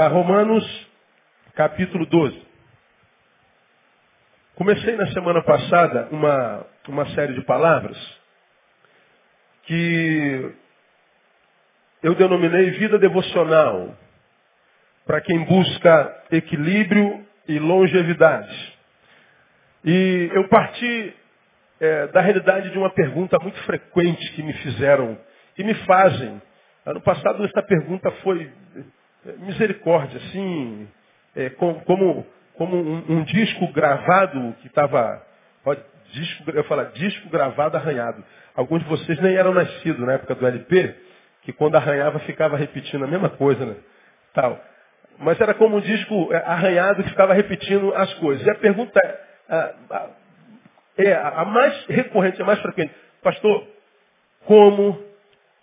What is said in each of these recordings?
a Romanos capítulo 12. Comecei na semana passada uma, uma série de palavras que eu denominei vida devocional para quem busca equilíbrio e longevidade. E eu parti é, da realidade de uma pergunta muito frequente que me fizeram e me fazem. Ano passado essa pergunta foi misericórdia, assim, é, como, como, um, um, disco gravado que estava. Disco, eu falo, disco gravado arranhado. Alguns de vocês nem eram nascidos na época do LP, que quando arranhava ficava repetindo a mesma coisa, né? Tal. Mas era como um disco é, arranhado que ficava repetindo as coisas. E a pergunta é, é a mais recorrente, a mais frequente. Pastor, como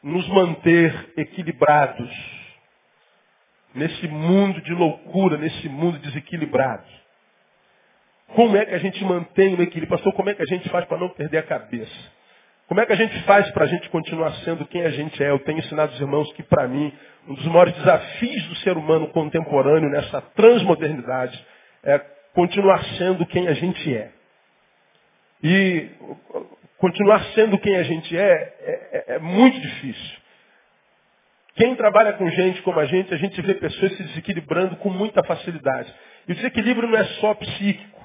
nos manter equilibrados nesse mundo de loucura, nesse mundo desequilibrado? Como é que a gente mantém o equilíbrio? Pastor, como é que a gente faz para não perder a cabeça? Como é que a gente faz para a gente continuar sendo quem a gente é? Eu tenho ensinado os irmãos que, para mim, um dos maiores desafios do ser humano contemporâneo nessa transmodernidade é continuar sendo quem a gente é. E continuar sendo quem a gente é, é, é, é muito difícil. Quem trabalha com gente como a gente, a gente vê pessoas se desequilibrando com muita facilidade. E o desequilíbrio não é só psíquico.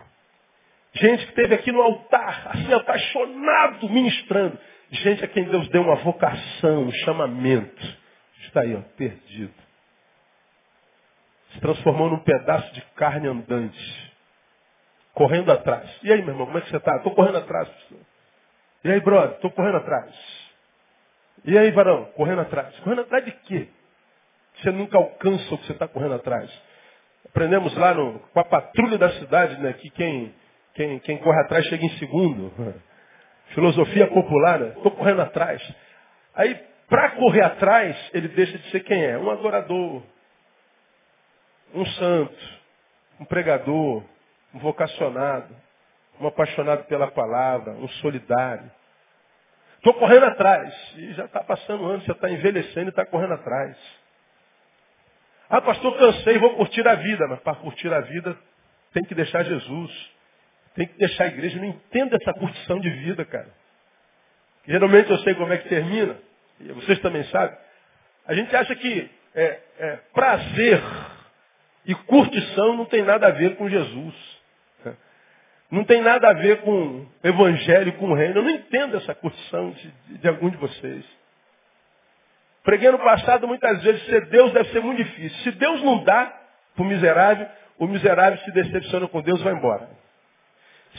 Gente que esteve aqui no altar, assim, apaixonado, ministrando. Gente a quem Deus deu uma vocação, um chamamento. Está aí, ó, perdido. Se transformou num pedaço de carne andante correndo atrás. E aí, meu irmão, como é que você está? Estou correndo atrás, pastor. E aí, brother, estou correndo atrás. E aí, varão, correndo atrás. Correndo atrás de quê? Você nunca alcança o que você está correndo atrás. Aprendemos lá no, com a patrulha da cidade, né, que quem, quem, quem corre atrás chega em segundo. Filosofia popular, né? Estou correndo atrás. Aí, para correr atrás, ele deixa de ser quem é? Um adorador, um santo, um pregador, um vocacionado, um apaixonado pela palavra, um solidário. Estou correndo atrás. E já está passando anos, você está envelhecendo e está correndo atrás. Ah, pastor, cansei, vou curtir a vida. Mas para curtir a vida, tem que deixar Jesus. Tem que deixar a igreja. Eu não entendo essa curtição de vida, cara. Geralmente eu sei como é que termina. E vocês também sabem. A gente acha que é, é, prazer e curtição não tem nada a ver com Jesus. Não tem nada a ver com evangelho, com reino. Eu não entendo essa curtição de, de, algum de vocês. Preguei no passado muitas vezes, ser Deus deve ser muito difícil. Se Deus não dá para o miserável, o miserável se decepciona com Deus e vai embora.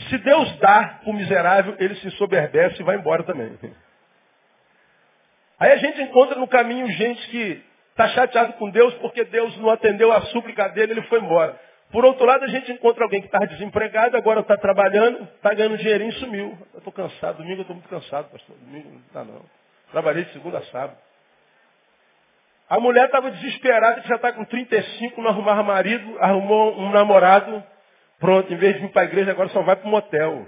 Se Deus dá para o miserável, ele se ensoberbece e vai embora também. Aí a gente encontra no caminho gente que está chateado com Deus porque Deus não atendeu a súplica dele, ele foi embora. Por outro lado, a gente encontra alguém que estava desempregado, agora está trabalhando, está ganhando dinheirinho e sumiu. Eu estou cansado, domingo eu estou muito cansado, pastor. Domingo não está não. Trabalhei de segunda a sábado. A mulher estava desesperada, que já está com 35, não arrumava marido, arrumou um namorado. Pronto, em vez de vir para a igreja, agora só vai para o motel.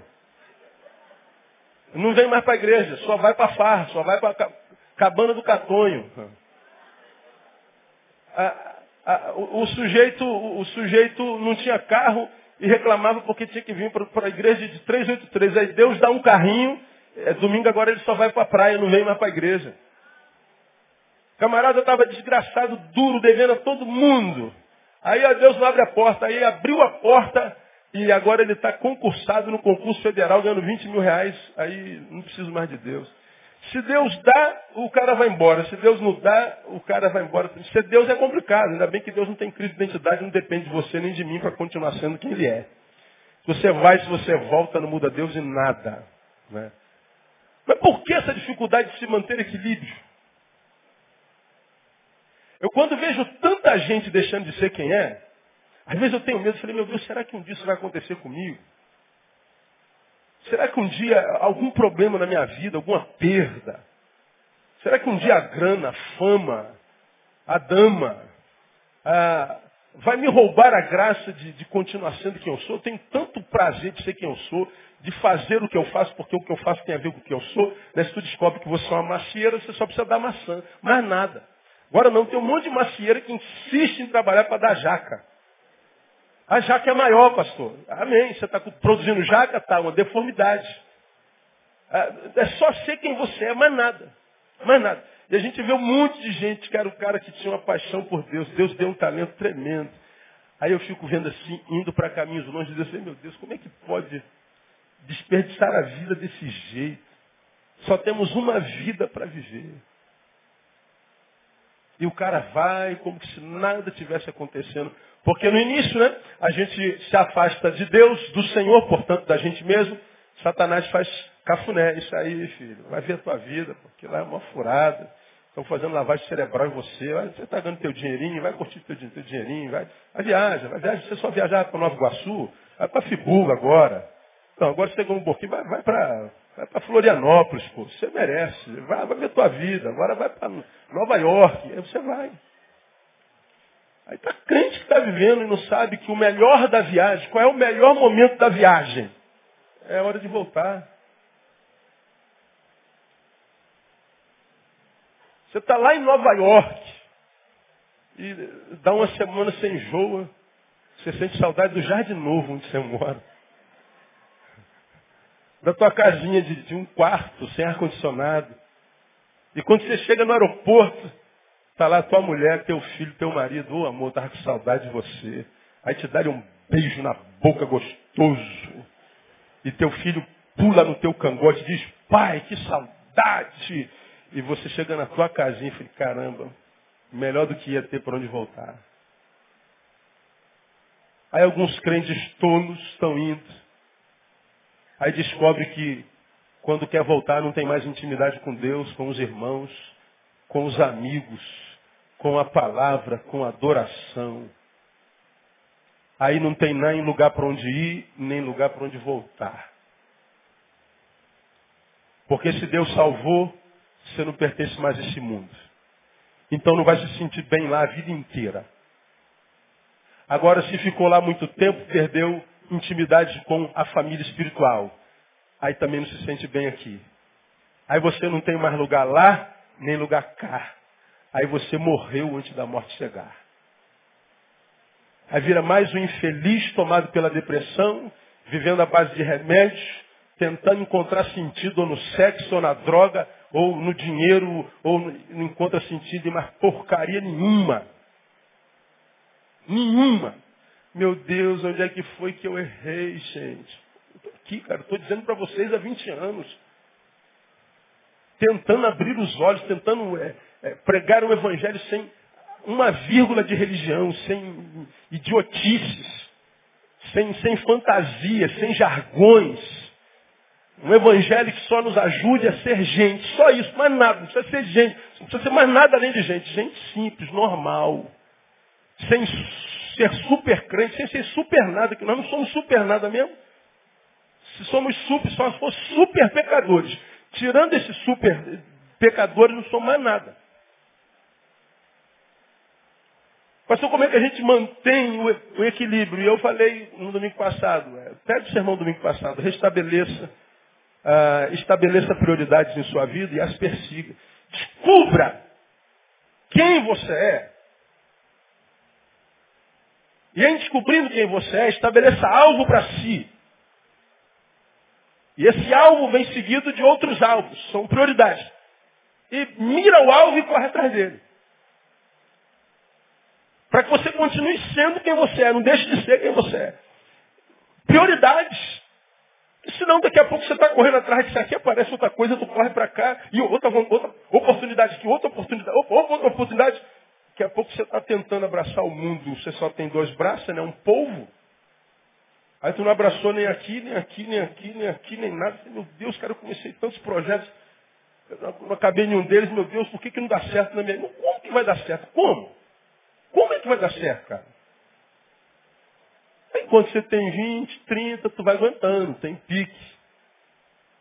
Não vem mais para a igreja, só vai para a farra, só vai para a cabana do catonho. O, o, sujeito, o sujeito não tinha carro e reclamava porque tinha que vir para a igreja de 383. Aí Deus dá um carrinho, é, domingo agora ele só vai para a praia, não vem mais para a igreja. Camarada estava desgraçado, duro, devendo a todo mundo. Aí ó, Deus não abre a porta, aí abriu a porta e agora ele está concursado no concurso federal, ganhando 20 mil reais. Aí não preciso mais de Deus. Se Deus dá, o cara vai embora. Se Deus não dá, o cara vai embora. Se Deus é complicado. Ainda bem que Deus não tem crise de identidade, não depende de você nem de mim para continuar sendo quem Ele é. Se você vai, se você volta, não muda Deus em nada. Né? Mas por que essa dificuldade de se manter equilíbrio? Eu quando vejo tanta gente deixando de ser quem é, às vezes eu tenho medo, eu falei, meu Deus, será que um dia isso vai acontecer comigo? Será que um dia algum problema na minha vida, alguma perda? Será que um dia a grana, a fama, a dama, a, vai me roubar a graça de, de, continuar sendo quem eu sou? Eu tenho tanto prazer de ser quem eu sou, de fazer o que eu faço, porque o que eu faço tem a ver com o que eu sou. Né? Se tu descobre que você é uma macieira, você só precisa dar maçã, mais nada. Agora não, tem um monte de macieira que insiste em trabalhar para dar jaca. A jaca é maior, pastor. Amém. Você está produzindo jaca, tá, uma deformidade. É, é só ser quem você é, mais nada. Mais nada. E a gente vê um monte de gente que era o cara que tinha uma paixão por Deus. Deus deu um talento tremendo. Aí eu fico vendo assim, indo para caminhos longe, e Deus, meu Deus, como é que pode desperdiçar a vida desse jeito? Só temos uma vida para viver. E o cara vai como se nada tivesse acontecendo. Porque no início, né, a gente se afasta de Deus, do Senhor, portanto, da gente mesmo. Satanás faz cafuné. Isso aí, filho, vai ver a tua vida, porque lá é uma furada. Estão fazendo lavagem cerebral em você. Você está ganhando teu dinheirinho, vai curtir teu, teu dinheirinho, vai, vai viaja, vai viaja. Você só viajar para Nova Iguaçu, vai para Fibuga agora. Não, agora você chegou um pouquinho, vai, vai para vai Florianópolis, pô. Você merece. Vai, vai ver tua vida. Agora vai para Nova York. Aí você vai. Aí está crente que está vivendo e não sabe que o melhor da viagem, qual é o melhor momento da viagem? É hora de voltar. Você está lá em Nova York e dá uma semana sem enjoa, você sente saudade do jardim novo onde você mora. Da tua casinha de, de um quarto, sem ar-condicionado. E quando você chega no aeroporto, está lá tua mulher, teu filho, teu marido, ô oh, amor, estava com saudade de você. Aí te dá um beijo na boca gostoso. E teu filho pula no teu cangote e diz, pai, que saudade. E você chega na tua casinha e fala, caramba, melhor do que ia ter para onde voltar. Aí alguns crentes tolos estão indo. Aí descobre que quando quer voltar não tem mais intimidade com Deus, com os irmãos, com os amigos, com a palavra, com a adoração. Aí não tem nem lugar para onde ir, nem lugar para onde voltar. Porque se Deus salvou, você não pertence mais a esse mundo. Então não vai se sentir bem lá a vida inteira. Agora, se ficou lá muito tempo, perdeu intimidade com a família espiritual. Aí também não se sente bem aqui. Aí você não tem mais lugar lá, nem lugar cá. Aí você morreu antes da morte chegar. Aí vira mais um infeliz tomado pela depressão, vivendo à base de remédios, tentando encontrar sentido ou no sexo ou na droga, ou no dinheiro, ou não encontra sentido em mais porcaria nenhuma. Nenhuma. Meu Deus, onde é que foi que eu errei, gente? Estou aqui, cara, estou dizendo para vocês há 20 anos. Tentando abrir os olhos, tentando é, é, pregar o evangelho sem uma vírgula de religião, sem idiotices, sem, sem fantasias, sem jargões um evangelho que só nos ajude a ser gente. Só isso, mais nada. Não precisa ser gente. Não precisa ser mais nada além de gente. Gente simples, normal. Sem ser super crente, sem ser super nada, que nós não somos super nada mesmo. Se somos super, só se for super pecadores. Tirando esses super pecadores, não somos mais nada. Pastor, como é que a gente mantém o, equilíbrio? E eu falei no domingo passado, é, pede o sermão do domingo passado, restabeleça uh, estabeleça prioridades em sua vida e as persiga. Descubra quem você é. E em descobrindo quem você é, estabeleça alvo para si. E esse alvo vem seguido de outros alvos, são prioridades. E mira o alvo e corre atrás dele. Para que você continue sendo quem você é, não deixe de ser quem você é. Prioridades. Senão daqui a pouco você está correndo atrás disso aqui, aparece outra coisa, tu corre para cá, e outra, outra oportunidade aqui, outra oportunidade, opa, outra oportunidade. Daqui a pouco você está tentando abraçar o mundo, você só tem dois braços, né? Um polvo. Aí tu não abraçou nem aqui, nem aqui, nem aqui, nem aqui, nem nada. Meu Deus, cara, eu comecei tantos projetos. Eu não acabei nenhum deles, meu Deus, por que, que não dá certo na minha. Como que vai dar certo? Como? Como é que vai dar certo, cara? Enquanto você tem 20, 30, tu vai aguentando, tem pique.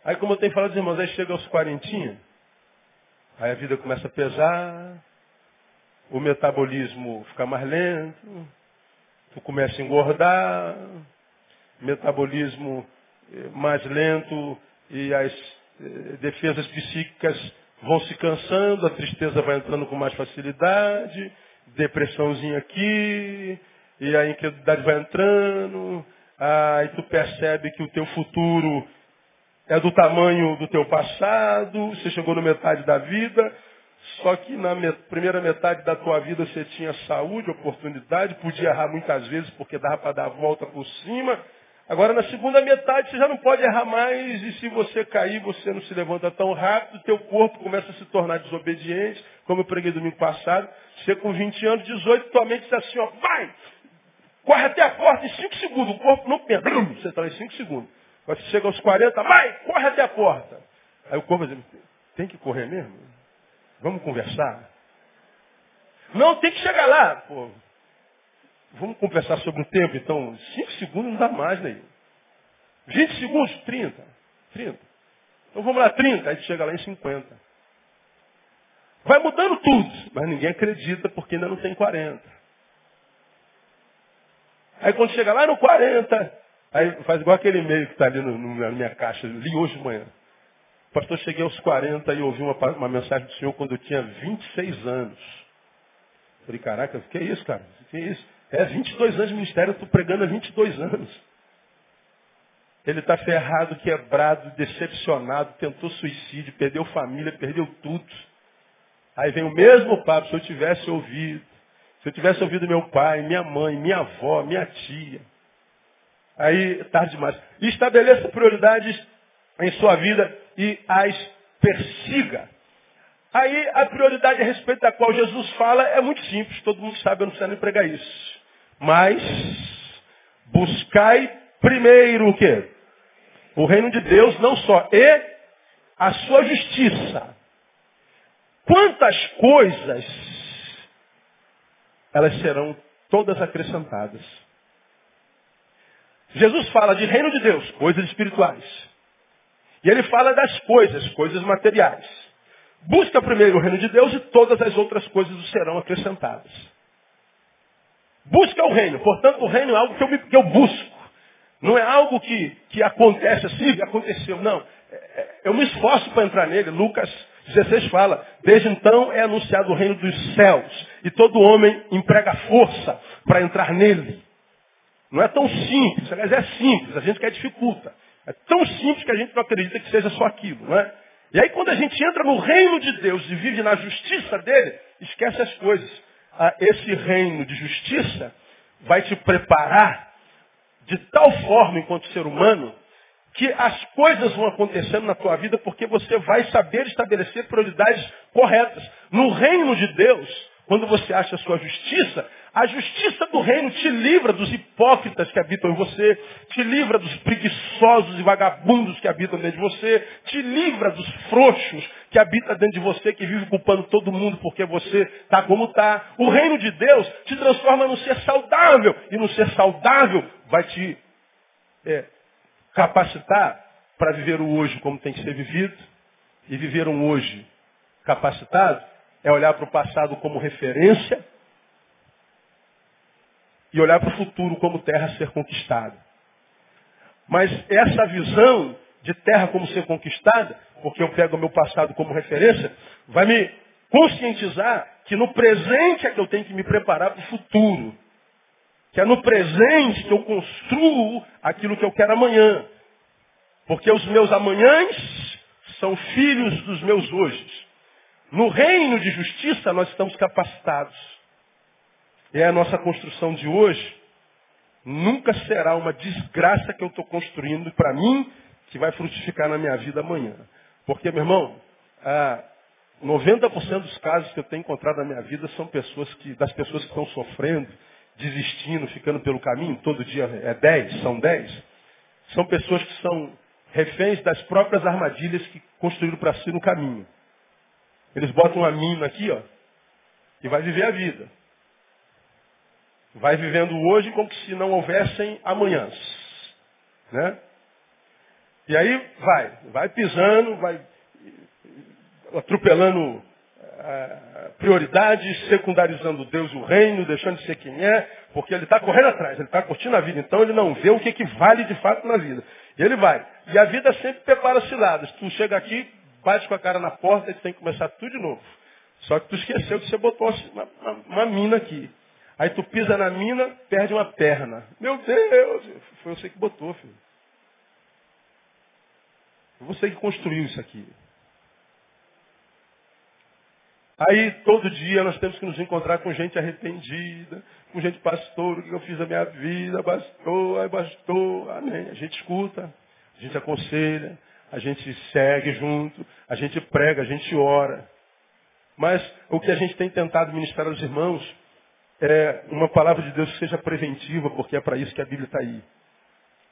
Aí como eu tenho falado, irmãos, aí chega aos 40, aí a vida começa a pesar, o metabolismo fica mais lento, tu começa a engordar, metabolismo eh, mais lento e as eh, defesas psíquicas vão se cansando, a tristeza vai entrando com mais facilidade, depressãozinha aqui, e a inquietude vai entrando, aí tu percebe que o teu futuro é do tamanho do teu passado, você chegou na metade da vida, só que na primeira metade da tua vida você tinha saúde, oportunidade, podia errar muitas vezes porque dava para dar a volta por cima. Agora na segunda metade você já não pode errar mais e se você cair, você não se levanta tão rápido, teu corpo começa a se tornar desobediente, como eu preguei domingo passado. Você com 20 anos, 18, tua mente diz assim, ó, vai! Corre até a porta em 5 segundos, o corpo não pensa. Você está em 5 segundos. Quando você chega aos 40, vai, corre até a porta. Aí o corpo vai dizer, tem que correr mesmo? Vamos conversar? Não, tem que chegar lá. Pô, vamos conversar sobre o tempo, então. 5 segundos não dá mais, né? 20 segundos, 30. 30. Então vamos lá, 30. Aí chega lá em 50. Vai mudando tudo, mas ninguém acredita porque ainda não tem 40. Aí quando chega lá no 40, Aí faz igual aquele e-mail que está ali no, no, na minha caixa, li hoje de manhã. Pastor, cheguei aos 40 e ouvi uma, uma mensagem do Senhor quando eu tinha 26 anos. Falei, caraca, que é isso, cara? Que é isso? É 22 anos de ministério, eu estou pregando há 22 anos. Ele está ferrado, quebrado, decepcionado, tentou suicídio, perdeu família, perdeu tudo. Aí vem o mesmo papo, se eu tivesse ouvido, se eu tivesse ouvido meu pai, minha mãe, minha avó, minha tia, Aí, tarde demais. estabeleça prioridades em sua vida e as persiga. Aí, a prioridade a respeito da qual Jesus fala é muito simples. Todo mundo sabe, eu não preciso nem pregar isso. Mas, buscai primeiro o quê? O reino de Deus, não só, e a sua justiça. Quantas coisas elas serão todas acrescentadas. Jesus fala de reino de Deus, coisas espirituais. E ele fala das coisas, coisas materiais. Busca primeiro o reino de Deus e todas as outras coisas serão acrescentadas. Busca o reino. Portanto, o reino é algo que eu, que eu busco. Não é algo que, que acontece assim, aconteceu. Não. É, é, eu me esforço para entrar nele. Lucas 16 fala, desde então é anunciado o reino dos céus. E todo homem emprega força para entrar nele. Não é tão simples, aliás é simples, a gente quer dificulta. É tão simples que a gente não acredita que seja só aquilo, não é? E aí quando a gente entra no reino de Deus e vive na justiça dele, esquece as coisas. Esse reino de justiça vai te preparar de tal forma enquanto ser humano que as coisas vão acontecendo na tua vida porque você vai saber estabelecer prioridades corretas. No reino de Deus, quando você acha a sua justiça, a justiça do reino te livra dos hipócritas que habitam em você, te livra dos preguiçosos e vagabundos que habitam dentro de você, te livra dos frouxos que habitam dentro de você, que vive culpando todo mundo porque você está como está. O reino de Deus te transforma num ser saudável, e no ser saudável vai te é, capacitar para viver o hoje como tem que ser vivido, e viver um hoje capacitado é olhar para o passado como referência e olhar para o futuro como terra a ser conquistada. Mas essa visão de terra como ser conquistada, porque eu pego o meu passado como referência, vai me conscientizar que no presente é que eu tenho que me preparar para o futuro. Que é no presente que eu construo aquilo que eu quero amanhã. Porque os meus amanhãs são filhos dos meus hojes. No reino de justiça nós estamos capacitados. E a nossa construção de hoje nunca será uma desgraça que eu estou construindo para mim, que vai frutificar na minha vida amanhã. Porque, meu irmão, ah, 90% dos casos que eu tenho encontrado na minha vida são pessoas que, das pessoas que estão sofrendo, desistindo, ficando pelo caminho, todo dia é 10, são 10. São pessoas que são reféns das próprias armadilhas que construíram para si no caminho. Eles botam uma mina aqui, ó, e vai viver a vida. Vai vivendo hoje como se não houvessem amanhãs. Né? E aí vai, vai pisando, vai atropelando uh, prioridades, secundarizando Deus e o reino, deixando de ser quem é, porque ele está correndo atrás, ele está curtindo a vida, então ele não vê o que, que vale de fato na vida. E ele vai. E a vida sempre prepara ciladas. Tu chega aqui, bate com a cara na porta e tem que começar tudo de novo. Só que tu esqueceu que você botou uma, uma, uma mina aqui. Aí tu pisa na mina, perde uma perna. Meu Deus, foi você que botou, filho. Foi você que construiu isso aqui. Aí todo dia nós temos que nos encontrar com gente arrependida, com gente pastor, o que eu fiz na minha vida, bastou, aí bastou, amém. A gente escuta, a gente aconselha, a gente segue junto, a gente prega, a gente ora. Mas o que a gente tem tentado ministrar aos irmãos é uma palavra de Deus que seja preventiva, porque é para isso que a Bíblia está aí.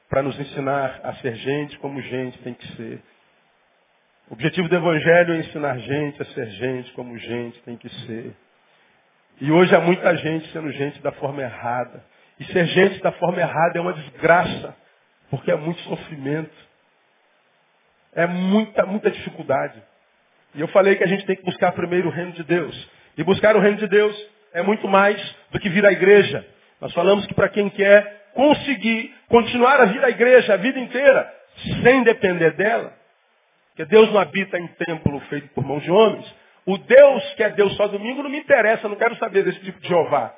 Para nos ensinar a ser gente como gente tem que ser. O objetivo do Evangelho é ensinar gente a ser gente como gente tem que ser. E hoje há muita gente sendo gente da forma errada. E ser gente da forma errada é uma desgraça, porque é muito sofrimento. É muita, muita dificuldade. E eu falei que a gente tem que buscar primeiro o reino de Deus. E buscar o reino de Deus é muito mais do que vir à igreja. Nós falamos que para quem quer conseguir continuar a vir à igreja a vida inteira, sem depender dela, porque Deus não habita em templo feito por mãos de homens, o Deus que é Deus só domingo não me interessa, não quero saber desse tipo de Jeová.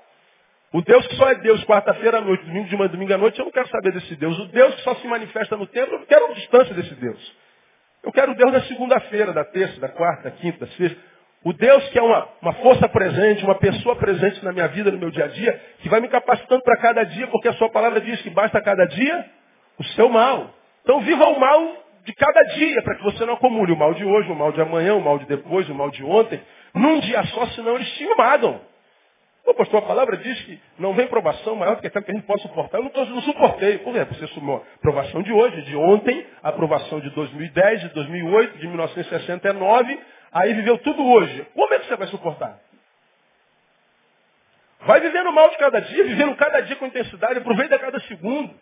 O Deus que só é Deus quarta-feira à noite, domingo de manhã, domingo à noite, eu não quero saber desse Deus. O Deus que só se manifesta no templo, eu não quero distância desse Deus. Eu quero o Deus da segunda-feira, da terça, da quarta, da quinta, sexta. O Deus que é uma, uma força presente, uma pessoa presente na minha vida, no meu dia a dia, que vai me capacitando para cada dia, porque a sua palavra diz que basta cada dia o seu mal. Então viva o mal de cada dia, para que você não acumule o mal de hoje, o mal de amanhã, o mal de depois, o mal de ontem, num dia só, senão eles te invadam. Pô, pastor, a palavra diz que não vem provação maior do que aquela que a gente pode suportar. Eu não, não suportei. Por exemplo, você sumou a provação de hoje, de ontem, a aprovação de 2010, de 2008, de 1969, aí viveu tudo hoje. Como é que você vai suportar? Vai vivendo mal de cada dia, vivendo cada dia com intensidade, aproveita cada segundo.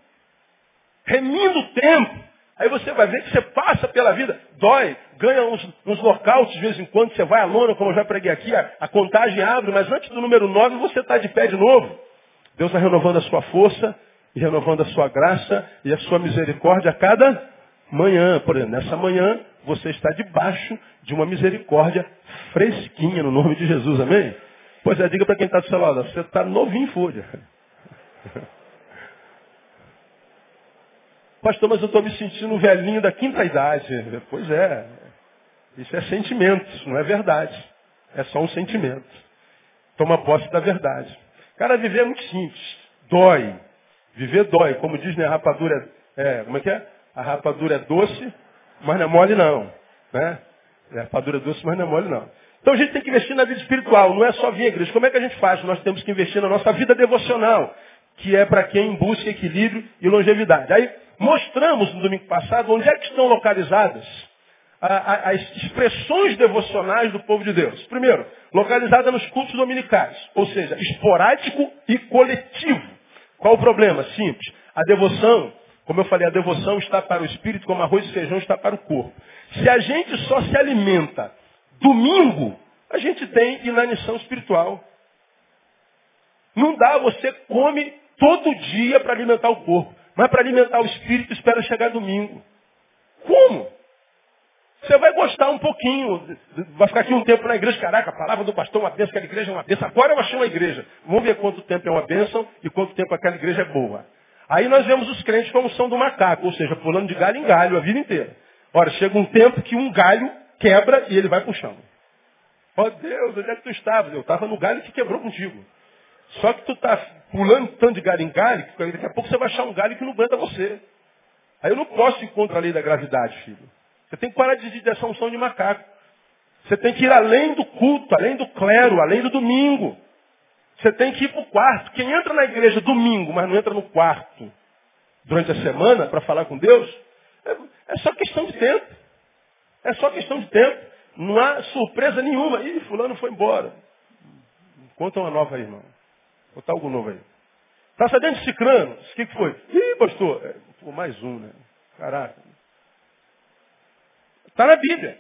Remindo o tempo. Aí você vai ver que você passa pela vida, dói, ganha uns, uns de vez em quando, você vai à lona, como eu já preguei aqui, a, a contagem abre, mas antes do número 9 você está de pé de novo. Deus está renovando a sua força, e renovando a sua graça e a sua misericórdia a cada manhã. Por exemplo, nessa manhã você está debaixo de uma misericórdia fresquinha no nome de Jesus, amém? Pois é, diga para quem está do seu lado, você está novinho, folha. Pastor, mas eu estou me sentindo velhinho da quinta idade. Pois é. Isso é sentimento, não é verdade. É só um sentimento. Toma posse da verdade. Cara, viver é muito simples. Dói. Viver dói. Como diz, né, a rapadura é, como é que é? A rapadura é doce, mas não é mole não. Né? É, a rapadura é doce, mas não é mole não. Então a gente tem que investir na vida espiritual, não é só vir à igreja. Como é que a gente faz? Nós temos que investir na nossa vida devocional, que é para quem busca equilíbrio e longevidade. Aí Mostramos no domingo passado onde é que estão localizadas as expressões devocionais do povo de Deus. Primeiro, localizada nos cultos dominicais, ou seja, esporádico e coletivo. Qual o problema? Simples. A devoção, como eu falei, a devoção está para o espírito, como arroz e feijão está para o corpo. Se a gente só se alimenta domingo, a gente tem inanição espiritual. Não dá, você come todo dia para alimentar o corpo. Mas para alimentar o espírito, espera chegar domingo. Como? Você vai gostar um pouquinho, vai ficar aqui um tempo na igreja, caraca, a palavra do pastor é uma bênção, aquela igreja é uma bênção. Agora eu achei uma igreja. Vamos ver quanto tempo é uma bênção e quanto tempo aquela igreja é boa. Aí nós vemos os crentes como são do macaco, ou seja, pulando de galho em galho a vida inteira. Ora, chega um tempo que um galho quebra e ele vai para o chão. Ó oh, Deus, onde é que tu estava? Eu estava no galho que quebrou contigo. Só que tu está pulando tanto de galho em galho, que daqui a pouco você vai achar um galho que não aguenta você. Aí eu não posso ir contra a lei da gravidade, filho. Você tem que parar de dizer essa unção de macaco. Você tem que ir além do culto, além do clero, além do domingo. Você tem que ir para o quarto. Quem entra na igreja domingo, mas não entra no quarto durante a semana para falar com Deus, é, é, só questão de tempo. É só questão de tempo. Não há surpresa nenhuma. Ih, fulano foi embora. Conta uma nova aí, irmão. Botar algo novo aí. Está sabendo de cicrano? O que, que foi? Ih, pastor, é, pô, mais um, né? Caraca. Está na Bíblia.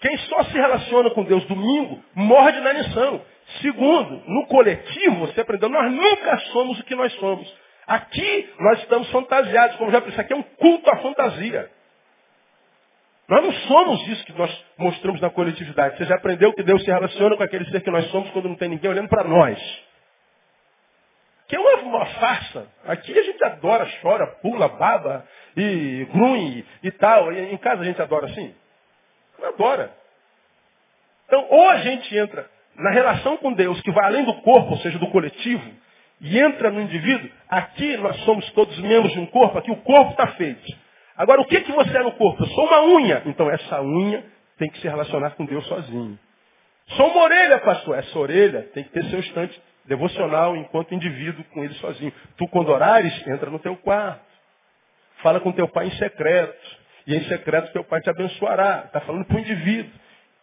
Quem só se relaciona com Deus domingo morre de inanição. Segundo, no coletivo, você aprendeu, nós nunca somos o que nós somos. Aqui nós estamos fantasiados, como já disse, aqui é um culto à fantasia. Nós não somos isso que nós mostramos na coletividade. Você já aprendeu que Deus se relaciona com aquele ser que nós somos quando não tem ninguém olhando para nós. Que é uma, uma, farsa. Aqui a gente adora, chora, pula, baba e grunhe e tal. E em casa a gente adora assim? Adora. Então, ou a gente entra na relação com Deus, que vai além do corpo, ou seja, do coletivo, e entra no indivíduo, aqui nós somos todos membros de um corpo, aqui o corpo está feito. Agora, o que, que você é no corpo? Eu sou uma unha. Então, essa unha tem que se relacionar com Deus sozinho. Sou uma orelha, pastor. Essa orelha tem que ter seu instante devocional enquanto indivíduo com ele sozinho. Tu, quando orares, entra no teu quarto. Fala com teu pai em secreto. E em secreto teu pai te abençoará. Está falando para o indivíduo.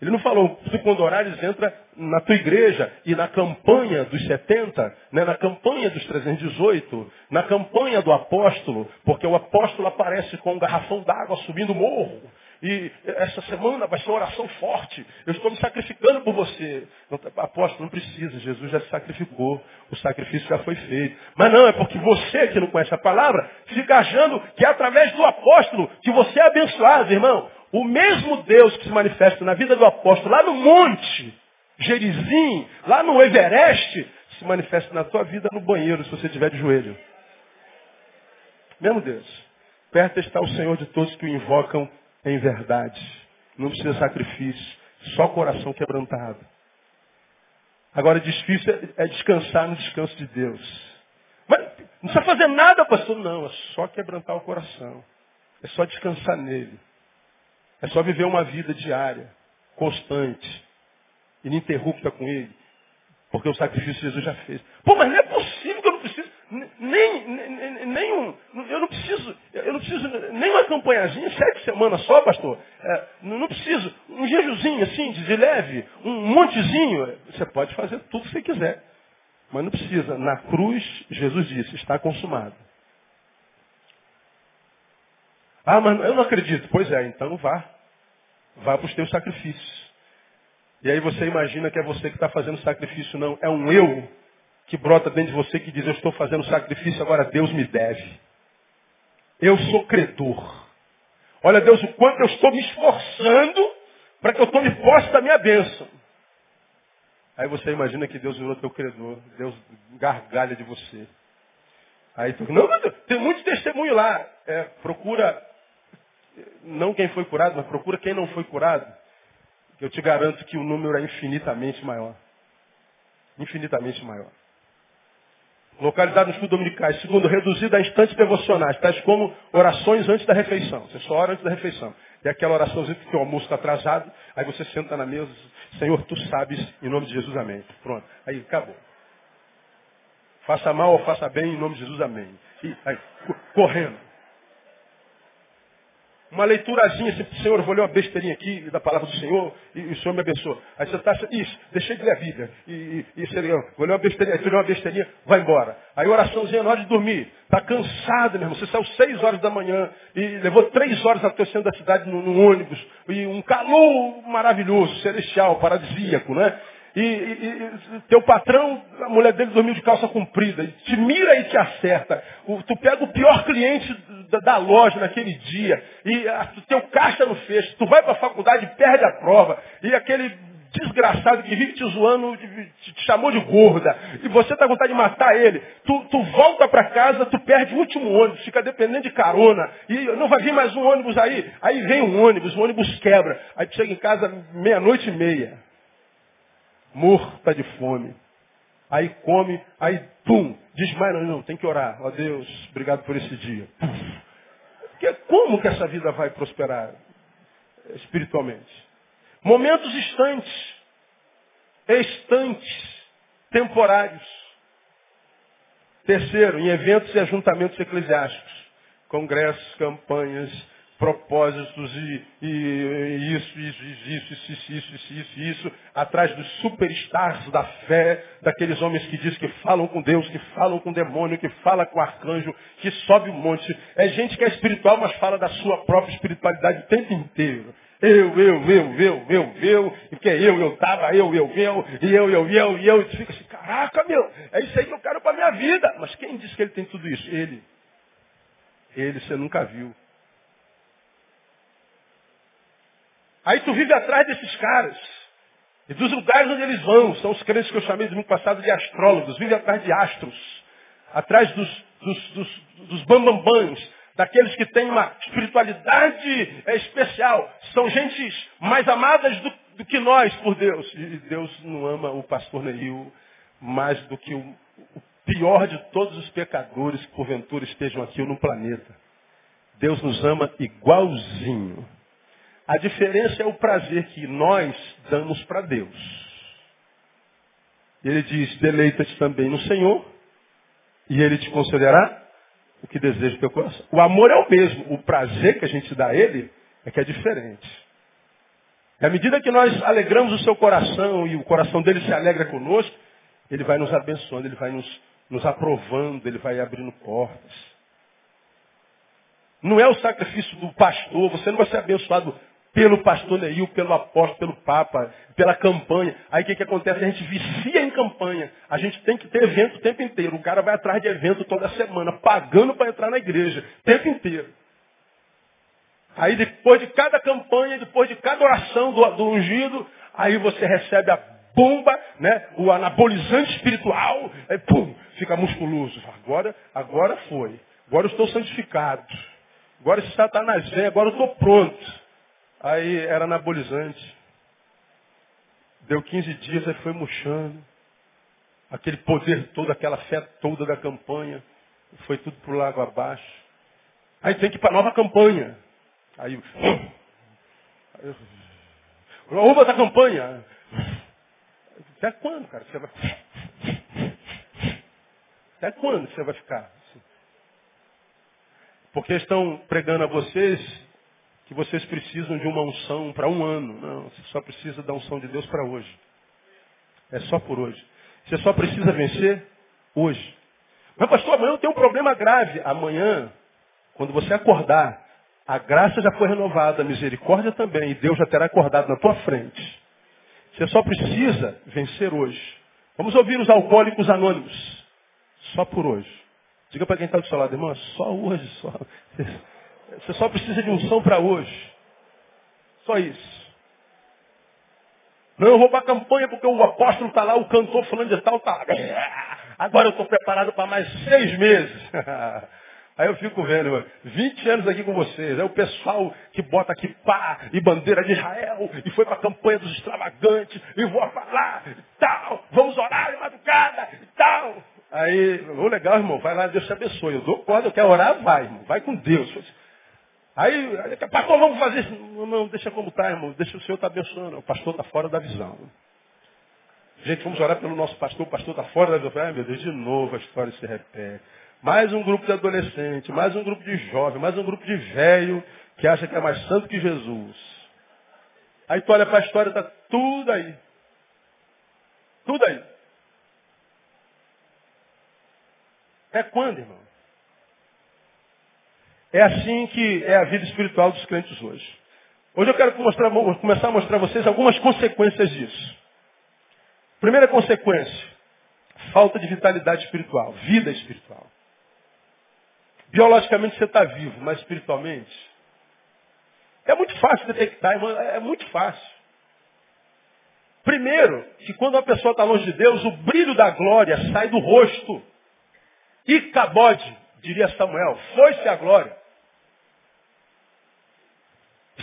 Ele não falou, tu quando orares entra na tua igreja e na campanha dos 70, né, na campanha dos 318, na campanha do apóstolo, porque o apóstolo aparece com um garrafão d'água subindo o morro. E essa semana vai ser uma oração forte. Eu estou me sacrificando por você. Apóstolo, não precisa. Jesus já se sacrificou. O sacrifício já foi feito. Mas não, é porque você que não conhece a palavra, fica achando que é através do apóstolo que você é abençoado, irmão. O mesmo Deus que se manifesta na vida do apóstolo, lá no monte, Gerizim, lá no Everest, se manifesta na tua vida no banheiro, se você estiver de joelho. Mesmo Deus. Perto está o Senhor de todos que o invocam em verdade. Não precisa de sacrifício, só coração quebrantado. Agora, difícil é descansar no descanso de Deus. Mas não precisa fazer nada, pastor. Não, é só quebrantar o coração. É só descansar nele. É só viver uma vida diária, constante, ininterrupta com Ele. Porque o sacrifício Jesus já fez. Pô, mas não é possível que eu não preciso. Nem, nem, nem um. Eu não preciso. Eu não preciso nem uma campanhazinha, sete semanas só, pastor. É, não preciso. Um jejuzinho assim, de leve, um montezinho. Você pode fazer tudo que você quiser. Mas não precisa. Na cruz, Jesus disse, está consumado. Ah, mas eu não acredito. Pois é, então vá. Vá para os teus sacrifícios. E aí você imagina que é você que está fazendo sacrifício, não. É um eu que brota dentro de você que diz, eu estou fazendo sacrifício, agora Deus me deve. Eu sou credor. Olha, Deus, o quanto eu estou me esforçando para que eu tome posse da minha bênção. Aí você imagina que Deus virou teu credor. Deus gargalha de você. Aí tu, não, tem muito testemunho lá. É, procura não quem foi curado, mas procura quem não foi curado. Eu te garanto que o número é infinitamente maior. Infinitamente maior. Localizado nos estudos dominicais. Segundo, reduzido a instantes devocionais, tais como orações antes da refeição. Você só ora antes da refeição. E aquela oraçãozinha que o almoço está atrasado, aí você senta na mesa, Senhor, tu sabes, em nome de Jesus, amém. Pronto. Aí acabou. Faça mal ou faça bem, em nome de Jesus, amém. E aí, correndo uma leiturazinha, assim, Senhor, eu vou ler uma besteirinha aqui da palavra do Senhor e, e o Senhor me abençoa. Aí você está, isso, deixei de ler a Bíblia. E, e, e você vou ler uma besteirinha, lê uma besteirinha, vai embora. Aí oraçãozinha na hora de dormir. Está cansado, meu irmão. Você saiu seis horas da manhã e levou três horas até o centro da cidade num ônibus. E um calor maravilhoso, celestial, paradisíaco, né? E, e, e, teu patrão, a mulher dele dormiu de calça comprida, te mira e te acerta. O, tu pega o pior cliente da, da loja naquele dia, e o teu caixa no fecho, tu vai para a faculdade e perde a prova, e aquele desgraçado que vive te zoando, te, te chamou de gorda, e você está com vontade de matar ele, tu, tu volta para casa, tu perde o último ônibus, fica dependendo de carona, e não vai vir mais um ônibus aí, aí vem um ônibus, o ônibus quebra, aí tu chega em casa meia-noite e meia morta de fome. Aí come, aí pum, desmaia, não, não, tem que orar. Ó Deus, obrigado por esse dia. Porque como que essa vida vai prosperar espiritualmente? Momentos instantes, estantes, temporários. Terceiro, em eventos e ajuntamentos eclesiásticos, congressos, campanhas, propósitos e, e, e isso, isso, isso, isso, isso, isso, isso, isso, atrás dos superstars da fé, daqueles homens que dizem que falam com Deus, que falam com o demônio, que fala com o arcanjo, que sobe o um monte. É gente que é espiritual, mas fala da sua própria espiritualidade o tempo inteiro. Eu, eu, eu, eu, eu, eu, e que é eu, eu tava, eu, eu, eu, e eu, eu, eu, e eu, e fica assim, caraca, meu, é isso aí que eu quero para minha vida. Mas quem disse que ele tem tudo isso? Ele. Ele você nunca viu. Aí tu vive atrás desses caras. E dos lugares onde eles vão, são os crentes que eu chamei domingo passado de astrólogos, vive atrás de astros, atrás dos, dos, dos, dos bambambãs, daqueles que têm uma espiritualidade especial. São gentes mais amadas do, do, que nós por Deus. E Deus não ama o pastor Neil mais do que o, o pior de todos os pecadores que porventura estejam aqui no planeta. Deus nos ama igualzinho. A diferença é o prazer que nós damos para Deus. Ele diz, deleita-te também no Senhor, e Ele te concederá o que deseja o teu coração. O amor é o mesmo, o prazer que a gente dá a Ele é que é diferente. E à medida que nós alegramos o seu coração e o coração dele se alegra conosco, ele vai nos abençoando, ele vai nos, nos aprovando, ele vai abrindo portas. Não é o sacrifício do pastor, você não vai ser abençoado pelo pastor Neil, pelo apóstolo, pelo Papa, pela campanha. Aí o que, que acontece? A gente vicia em campanha. A gente tem que ter evento o tempo inteiro. O cara vai atrás de evento toda semana, pagando para entrar na igreja, o tempo inteiro. Aí depois de cada campanha, depois de cada oração do, do ungido, aí você recebe a bomba, né? o anabolizante espiritual, aí pum, fica musculoso. Agora, agora foi. Agora eu estou santificado. Agora esse Satanás vem, agora eu estou pronto. Aí era anabolizante. Deu 15 dias, aí foi murchando. Aquele poder todo, aquela fé toda da campanha. Foi tudo pro lago abaixo. Aí tem que ir para nova campanha. Aí, aí Uva da campanha. Até quando, cara? Você vai... Até quando você vai ficar? Porque estão pregando a vocês que vocês precisam de uma unção para um ano. Não, você só precisa da unção de Deus para hoje. É só por hoje. Você só precisa vencer hoje. Mas pastor, amanhã eu tenho um problema grave. Amanhã, quando você acordar, a graça já foi renovada, a misericórdia também, e Deus já terá acordado na tua frente. Você só precisa vencer hoje. Vamos ouvir os alcoólicos anônimos. Só por hoje. Diga para quem está do seu lado, irmão, só hoje, só. Você só precisa de unção para hoje. Só isso. Não, eu vou para a campanha porque o apóstolo está lá, o cantor falando de tal lá. Agora eu estou preparado para mais seis meses. Aí eu fico vendo, 20 anos aqui com vocês. Aí o pessoal que bota aqui pá e bandeira de Israel e foi para a campanha dos extravagantes e vou falar tal. Vamos orar de madrugada e tal. Aí, o legal, irmão, vai lá, Deus te abençoe. Eu dou corda, eu quero orar, vai, irmão. Vai com Deus. Aí, pastor, vamos fazer isso. Não, não deixa como está, irmão. Deixa o Senhor estar tá abençoando. O pastor está fora da visão. Gente, vamos orar pelo nosso pastor. O pastor está fora da visão. Ai, meu Deus, de novo a história se repete. Mais um grupo de adolescente, mais um grupo de jovem, mais um grupo de velho que acha que é mais santo que Jesus. Aí tu olha para a história, está tudo aí. Tudo aí. É quando, irmão? É assim que é a vida espiritual dos crentes hoje. Hoje eu quero mostrar, começar a mostrar a vocês algumas consequências disso. Primeira consequência, falta de vitalidade espiritual, vida espiritual. Biologicamente você está vivo, mas espiritualmente. É muito fácil detectar, irmão, é muito fácil. Primeiro, que quando uma pessoa está longe de Deus, o brilho da glória sai do rosto. E cabode, diria Samuel, foi-se a glória.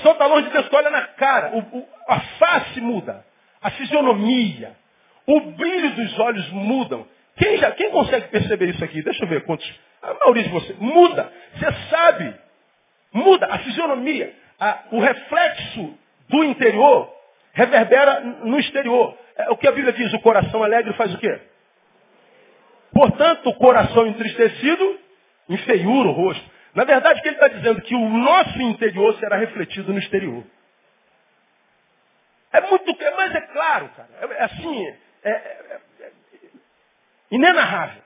Só está longe de Deus, olha na cara, o, o, a face muda, a fisionomia, o brilho dos olhos mudam. Quem, já, quem consegue perceber isso aqui? Deixa eu ver quantos. A maioria de vocês. Muda. Você sabe. Muda a fisionomia. A, o reflexo do interior reverbera no exterior. É, o que a Bíblia diz, o coração alegre faz o quê? Portanto, o coração entristecido enfeiura o rosto. Na verdade, o que ele está dizendo? Que o nosso interior será refletido no exterior. É muito, mas é claro, cara. É, é assim, é, é, é, é inenarrável.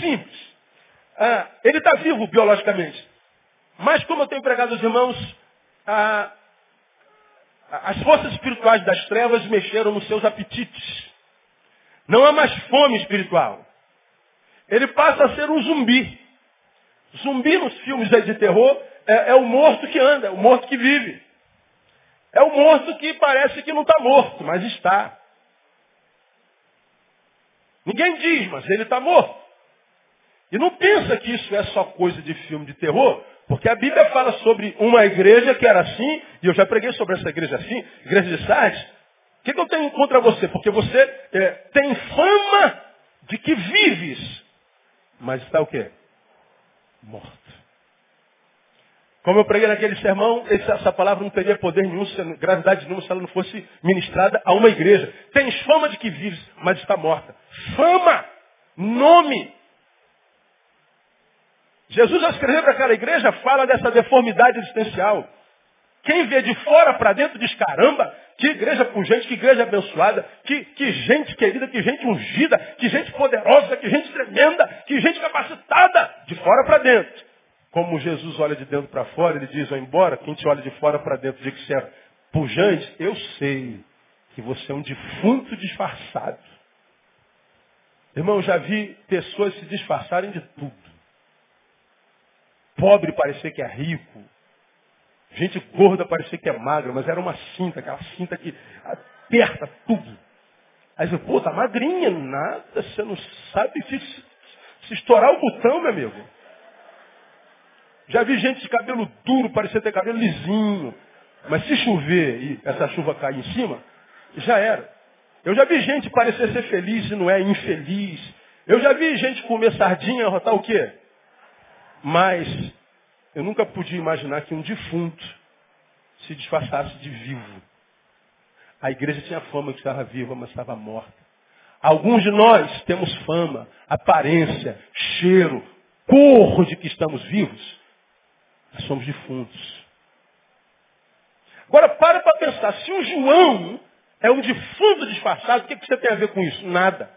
Simples. Ah, ele está vivo biologicamente. Mas como eu tenho pregado aos irmãos, ah, as forças espirituais das trevas mexeram nos seus apetites. Não há mais fome espiritual. Ele passa a ser um zumbi. Zumbi nos filmes de terror é, é o morto que anda, é o morto que vive. É o morto que parece que não está morto, mas está. Ninguém diz, mas ele está morto. E não pensa que isso é só coisa de filme de terror, porque a Bíblia fala sobre uma igreja que era assim, e eu já preguei sobre essa igreja assim, igreja de Sardes. O que, que eu tenho contra você? Porque você é, tem fama de que vives, mas está o quê? Morto. Como eu preguei naquele sermão, essa palavra não teria poder nenhum, gravidade nenhuma, se ela não fosse ministrada a uma igreja. Tens fama de que vives, mas está morta. Fama! Nome! Jesus, ao escrever para aquela igreja, fala dessa deformidade existencial. Quem vê de fora para dentro diz, caramba, que igreja pujante, que igreja abençoada, que, que gente querida, que gente ungida, que gente poderosa, que gente tremenda, que gente capacitada, de fora para dentro. Como Jesus olha de dentro para fora, ele diz, embora quem te olha de fora para dentro diga que você é pujante, eu sei que você é um defunto disfarçado. Irmão, já vi pessoas se disfarçarem de tudo. Pobre parecer que é rico. Gente gorda parecer que é magra, mas era uma cinta, aquela cinta que aperta tudo. Aí você, pô, tá magrinha, nada, você não sabe se, se estourar o botão, meu amigo. Já vi gente de cabelo duro, parecia ter cabelo lisinho. Mas se chover e essa chuva cair em cima, já era. Eu já vi gente parecer ser feliz e não é infeliz. Eu já vi gente comer sardinha, rotar o quê? Mas eu nunca podia imaginar que um defunto se disfarçasse de vivo. A igreja tinha fama que estava viva, mas estava morta. Alguns de nós temos fama, aparência, cheiro, corro de que estamos vivos, nós somos defuntos. Agora para para pensar, se o João é um defunto disfarçado, o que, que você tem a ver com isso? Nada.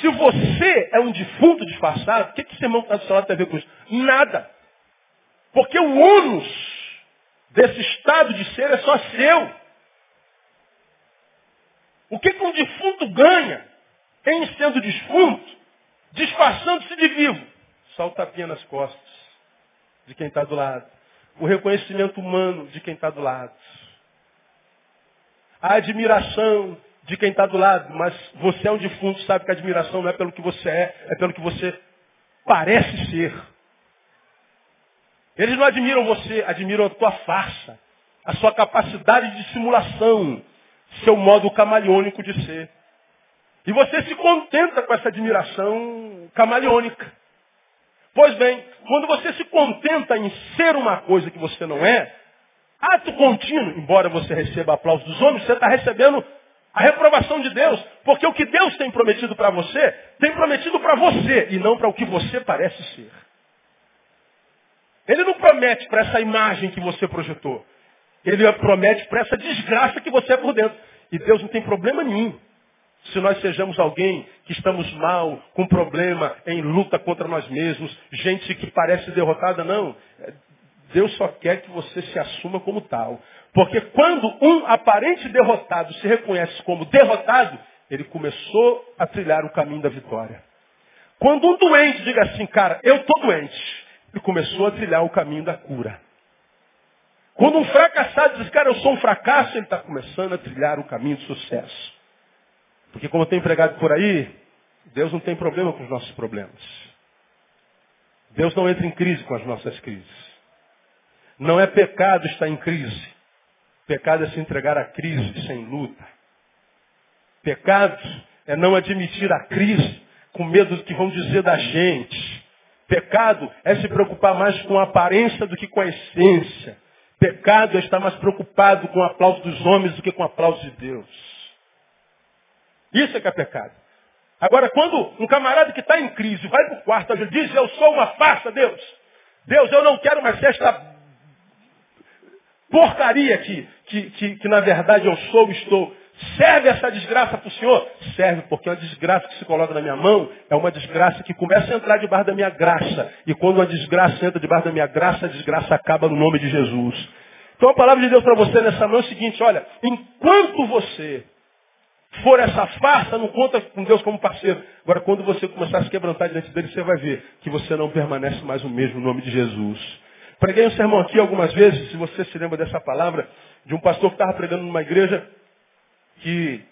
Se você é um defunto disfarçado, o que, que está do seu lado tem a ver com isso? Nada. Porque o ônus desse estado de ser é só seu. O que, que um defunto ganha em sendo defunto, disfarçando-se de vivo? Só o tapinha nas costas de quem está do lado. O reconhecimento humano de quem está do lado. A admiração de quem está do lado. Mas você é um defunto, sabe que a admiração não é pelo que você é, é pelo que você parece ser. Eles não admiram você, admiram a tua farsa, a sua capacidade de simulação, seu modo camaleônico de ser. E você se contenta com essa admiração camaleônica. Pois bem, quando você se contenta em ser uma coisa que você não é, ato contínuo, embora você receba aplausos dos homens, você está recebendo a reprovação de Deus. Porque o que Deus tem prometido para você, tem prometido para você e não para o que você parece ser. Ele não promete para essa imagem que você projetou. Ele promete para essa desgraça que você é por dentro. E Deus não tem problema nenhum se nós sejamos alguém que estamos mal, com problema, em luta contra nós mesmos, gente que parece derrotada, não. Deus só quer que você se assuma como tal. Porque quando um aparente derrotado se reconhece como derrotado, ele começou a trilhar o caminho da vitória. Quando um doente diga assim, cara, eu estou doente, ele começou a trilhar o caminho da cura. Quando um fracassado diz, cara, eu sou um fracasso, ele está começando a trilhar o caminho do sucesso. Porque como eu tenho pregado por aí, Deus não tem problema com os nossos problemas. Deus não entra em crise com as nossas crises. Não é pecado estar em crise. Pecado é se entregar à crise sem luta. Pecado é não admitir a crise com medo do que vão dizer da gente. Pecado é se preocupar mais com a aparência do que com a essência. Pecado é estar mais preocupado com o aplauso dos homens do que com o aplauso de Deus. Isso é que é pecado. Agora, quando um camarada que está em crise vai para o quarto e diz, eu sou uma farsa, Deus. Deus, eu não quero mais ser esta porcaria que, que, que, que na verdade eu sou estou. Serve essa desgraça para o Senhor? Serve, porque a desgraça que se coloca na minha mão é uma desgraça que começa a entrar debaixo da minha graça. E quando a desgraça entra debaixo da minha graça, a desgraça acaba no nome de Jesus. Então a palavra de Deus para você nessa mão é o seguinte, olha, enquanto você for essa farsa, não conta com Deus como parceiro. Agora, quando você começar a se quebrantar diante dele, você vai ver que você não permanece mais o mesmo no nome de Jesus. Preguei um sermão aqui algumas vezes, se você se lembra dessa palavra, de um pastor que estava pregando numa igreja que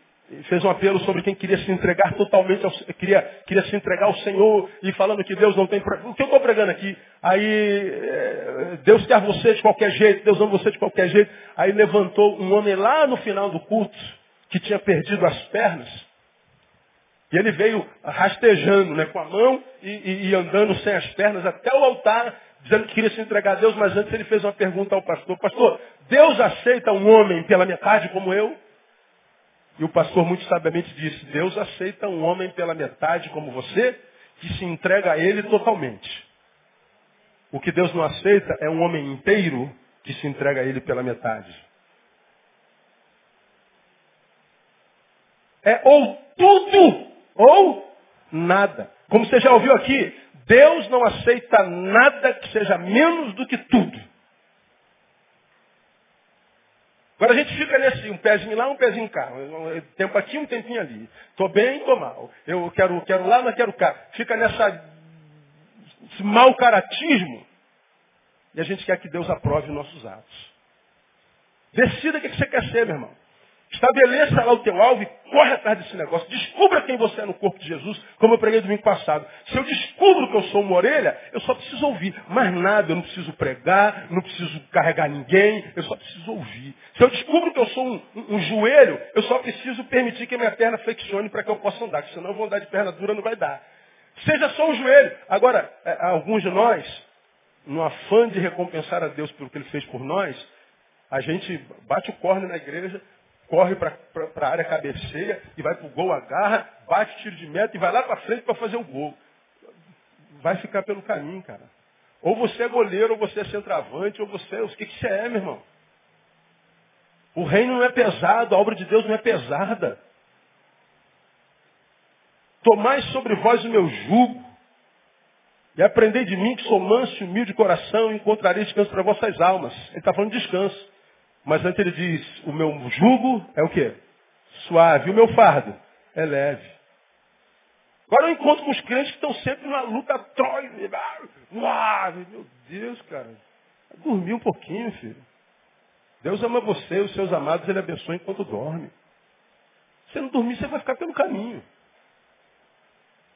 fez um apelo sobre quem queria se entregar totalmente, ao, queria, queria se entregar ao Senhor e falando que Deus não tem. O que eu estou pregando aqui? Aí é, Deus quer você de qualquer jeito, Deus ama você de qualquer jeito. Aí levantou um homem lá no final do culto que tinha perdido as pernas. E ele veio rastejando né, com a mão e, e, e andando sem as pernas até o altar, dizendo que queria se entregar a Deus, mas antes ele fez uma pergunta ao pastor. Pastor, Deus aceita um homem pela metade como eu? E o pastor muito sabiamente disse, Deus aceita um homem pela metade como você, que se entrega a ele totalmente. O que Deus não aceita é um homem inteiro que se entrega a ele pela metade. É ou tudo ou nada. Como você já ouviu aqui, Deus não aceita nada que seja menos do que tudo. Agora a gente fica nesse, um pezinho lá, um pezinho cá. Um tempo aqui, um tempinho ali. Estou bem, estou mal. Eu quero, quero lá, mas quero cá. Fica nessa esse mau caratismo. E a gente quer que Deus aprove nossos atos. Decida o que você quer ser, meu irmão. Estabeleça lá o teu alvo e corre atrás desse negócio. Descubra quem você é no corpo de Jesus, como eu preguei domingo passado. Se eu descubro que eu sou uma orelha, eu só preciso ouvir. Mais nada, eu não preciso pregar, não preciso carregar ninguém, eu só preciso ouvir. Se eu descubro que eu sou um, um, um joelho, eu só preciso permitir que a minha perna flexione para que eu possa andar, senão eu vou andar de perna dura, não vai dar. Seja só um joelho. Agora, é, alguns de nós, no afã de recompensar a Deus pelo que Ele fez por nós, a gente bate o corno na igreja, corre para a área cabeceia e vai para o gol, agarra, bate tiro de meta e vai lá para frente para fazer o gol. Vai ficar pelo caminho, cara. Ou você é goleiro, ou você é centroavante, ou você é... O que, que você é, meu irmão? O reino não é pesado, a obra de Deus não é pesada. Tomai sobre vós o meu jugo, e aprendei de mim que sou manso e humilde de coração, e encontrarei descanso para vossas almas. Ele está falando de descanso. Mas antes ele diz, o meu jugo é o quê? Suave. O meu fardo é leve. Agora eu encontro com os crentes que estão sempre na luta trói. Meu Deus, cara. Dormir um pouquinho, filho. Deus ama você, os seus amados, Ele abençoa enquanto dorme. Se não dormir, você vai ficar pelo caminho.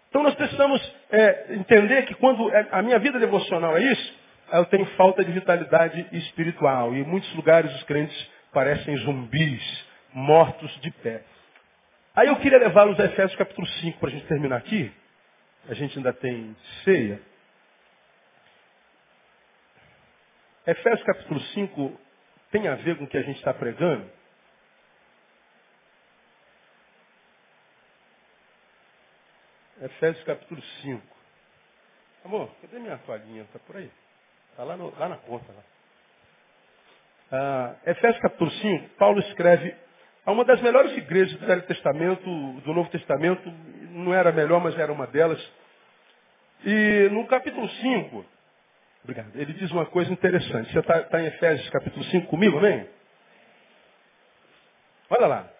Então nós precisamos é, entender que quando é, a minha vida devocional é isso, eu tenho falta de vitalidade espiritual. E em muitos lugares os crentes parecem zumbis, mortos de pé. Aí eu queria levá-los a Efésios capítulo 5 para a gente terminar aqui. A gente ainda tem ceia. Efésios capítulo 5 tem a ver com o que a gente está pregando. Efésios capítulo 5. Amor, cadê minha toalhinha? Está por aí? Está lá, lá, na ponta. Lá. Ah, Efésios capítulo 5, Paulo escreve a uma das melhores igrejas do Velho Testamento, do Novo Testamento, não era a melhor, mas era uma delas. E no capítulo 5, obrigado, ele diz uma coisa interessante. Você está tá em Efésios capítulo 5 comigo, amém? Olha lá.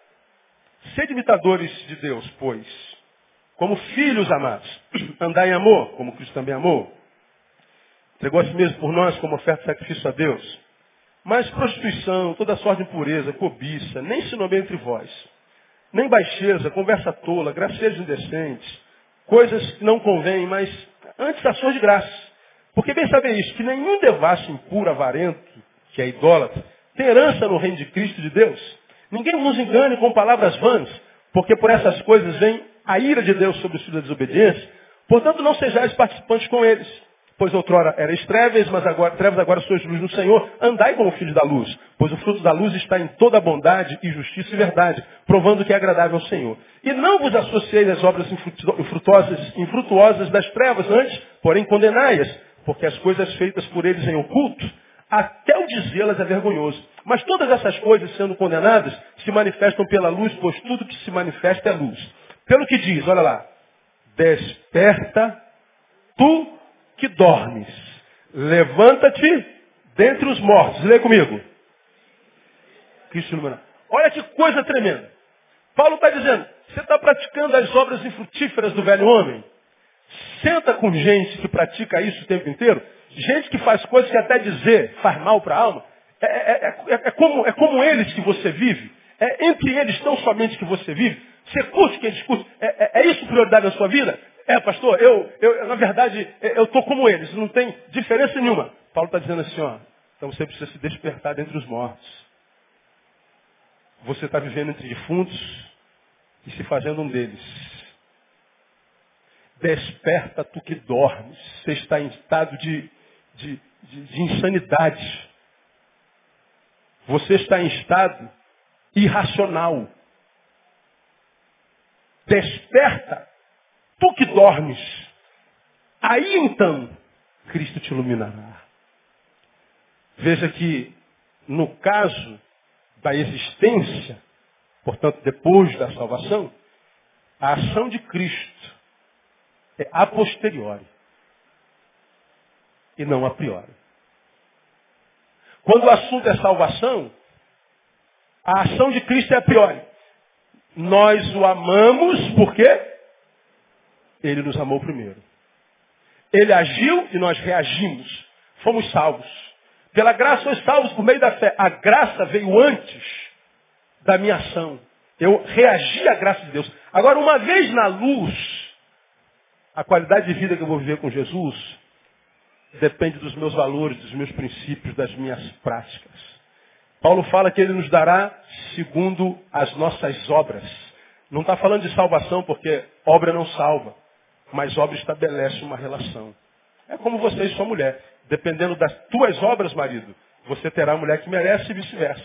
Sede imitadores de Deus, pois, como filhos amados, andai em amor, como Cristo também amou Entregou a si mesmo por nós como oferta de sacrifício a Deus. Mas prostituição, toda sorte de impureza, cobiça, nem se nomeia entre vós. Nem baixeza, conversa tola, gracejos indecentes, coisas que não convêm, mas antes ações de graça. Porque bem saber isso, que nenhum devasso impuro, avarento, que é idólatra, tem herança no reino de Cristo de Deus. Ninguém nos engane com palavras vãs, porque por essas coisas vem a ira de Deus sobre os filhos da desobediência. Portanto, não sejais participantes com eles. Pois outrora erais trevas, mas agora, trevas agora sois luz no Senhor. Andai como filhos da luz, pois o fruto da luz está em toda bondade e justiça e verdade, provando que é agradável ao Senhor. E não vos associeis às obras infrutuosas, infrutuosas das trevas, antes, porém condenai-as, porque as coisas feitas por eles em oculto, até o dizê-las é vergonhoso. Mas todas essas coisas, sendo condenadas, se manifestam pela luz, pois tudo que se manifesta é luz. Pelo que diz, olha lá, desperta tu que dormes. Levanta-te dentre os mortos. Lê comigo. Cristo iluminado. Olha que coisa tremenda. Paulo está dizendo, você está praticando as obras infrutíferas do velho homem? Senta com gente que pratica isso o tempo inteiro Gente que faz coisas que até dizer faz mal para a alma. É, é, é, é, como, é como eles que você vive. É entre eles tão somente que você vive. Você curte que eles curtem. É, é, isso prioridade na sua vida? É, pastor, eu, eu na verdade, eu estou como eles. Não tem diferença nenhuma. Paulo está dizendo assim, ó. Então você precisa se despertar dentre os mortos. Você está vivendo entre defuntos e se fazendo um deles. Desperta tu que dormes. Você está em estado de, de, de, de insanidade. Você está em estado irracional. Desperta, tu que dormes. Aí então, Cristo te iluminará. Veja que, no caso da existência, portanto, depois da salvação, a ação de Cristo é a posteriori e não a priori. Quando o assunto é salvação, a ação de Cristo é a priori. Nós o amamos porque ele nos amou primeiro. Ele agiu e nós reagimos. Fomos salvos. Pela graça sois salvos por meio da fé. A graça veio antes da minha ação. Eu reagi à graça de Deus. Agora, uma vez na luz, a qualidade de vida que eu vou viver com Jesus depende dos meus valores, dos meus princípios, das minhas práticas. Paulo fala que ele nos dará segundo as nossas obras. Não está falando de salvação, porque obra não salva, mas obra estabelece uma relação. É como você e sua mulher. Dependendo das tuas obras, marido, você terá a mulher que merece e vice-versa.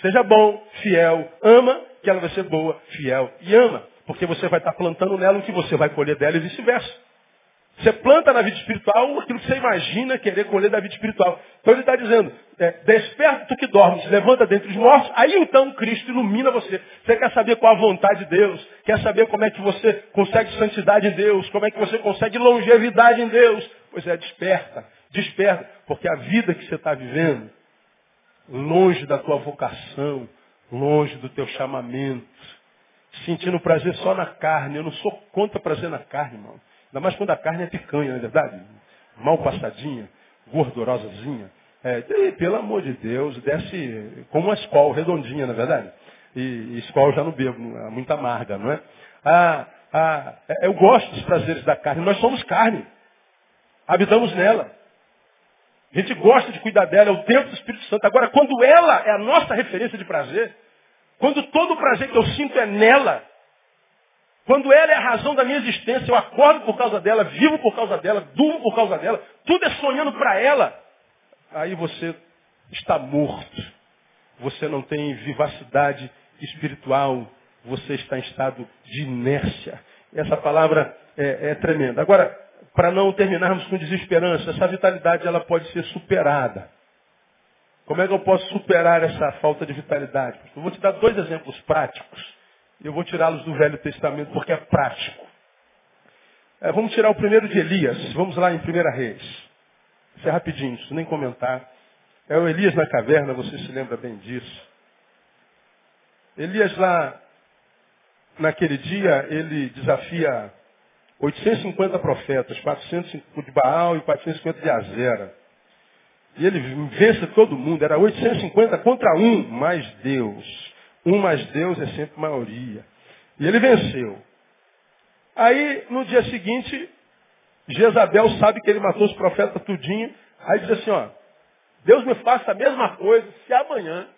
Seja bom, fiel, ama, que ela vai ser boa, fiel e ama. Porque você vai estar plantando nela o que você vai colher dela e vice-versa. Você planta na vida espiritual aquilo que você imagina querer colher da vida espiritual. Então ele está dizendo, é, desperta tu que dormes, levanta dentre os mortos, aí então Cristo ilumina você. Você quer saber qual a vontade de Deus, quer saber como é que você consegue santidade em Deus, como é que você consegue longevidade em Deus. Pois é, desperta, desperta, porque a vida que você está vivendo, longe da tua vocação, longe do teu chamamento, sentindo prazer só na carne. Eu não sou contra prazer na carne, irmão. Ainda mais quando a carne é picanha, não é verdade? Mal passadinha, gordurosazinha. É, e, pelo amor de Deus, desce como uma escola redondinha, não é verdade? E, e escola já não bebo, é muito amarga, não é? Ah, ah, é, eu gosto dos prazeres da carne. Nós somos carne. Habitamos nela. A gente gosta de cuidar dela, é o tempo do Espírito Santo. Agora, quando ela é a nossa referência de prazer, quando todo o prazer que eu sinto é nela, quando ela é a razão da minha existência, eu acordo por causa dela, vivo por causa dela, durmo por causa dela, tudo é sonhando para ela. Aí você está morto. Você não tem vivacidade espiritual. Você está em estado de inércia. Essa palavra é, é tremenda. Agora, para não terminarmos com desesperança, essa vitalidade ela pode ser superada. Como é que eu posso superar essa falta de vitalidade? Eu vou te dar dois exemplos práticos eu vou tirá-los do Velho Testamento porque é prático. É, vamos tirar o primeiro de Elias. Vamos lá em 1 Reis. Isso é rapidinho, isso nem comentar. É o Elias na caverna, você se lembra bem disso. Elias lá, naquele dia, ele desafia 850 profetas, 450 de Baal e 450 de Azera. E ele vence todo mundo, era 850 contra um, mais Deus. Um mais Deus é sempre maioria. E ele venceu. Aí, no dia seguinte, Jezabel sabe que ele matou os profetas tudinho. Aí diz assim, ó, Deus me faça a mesma coisa se amanhã,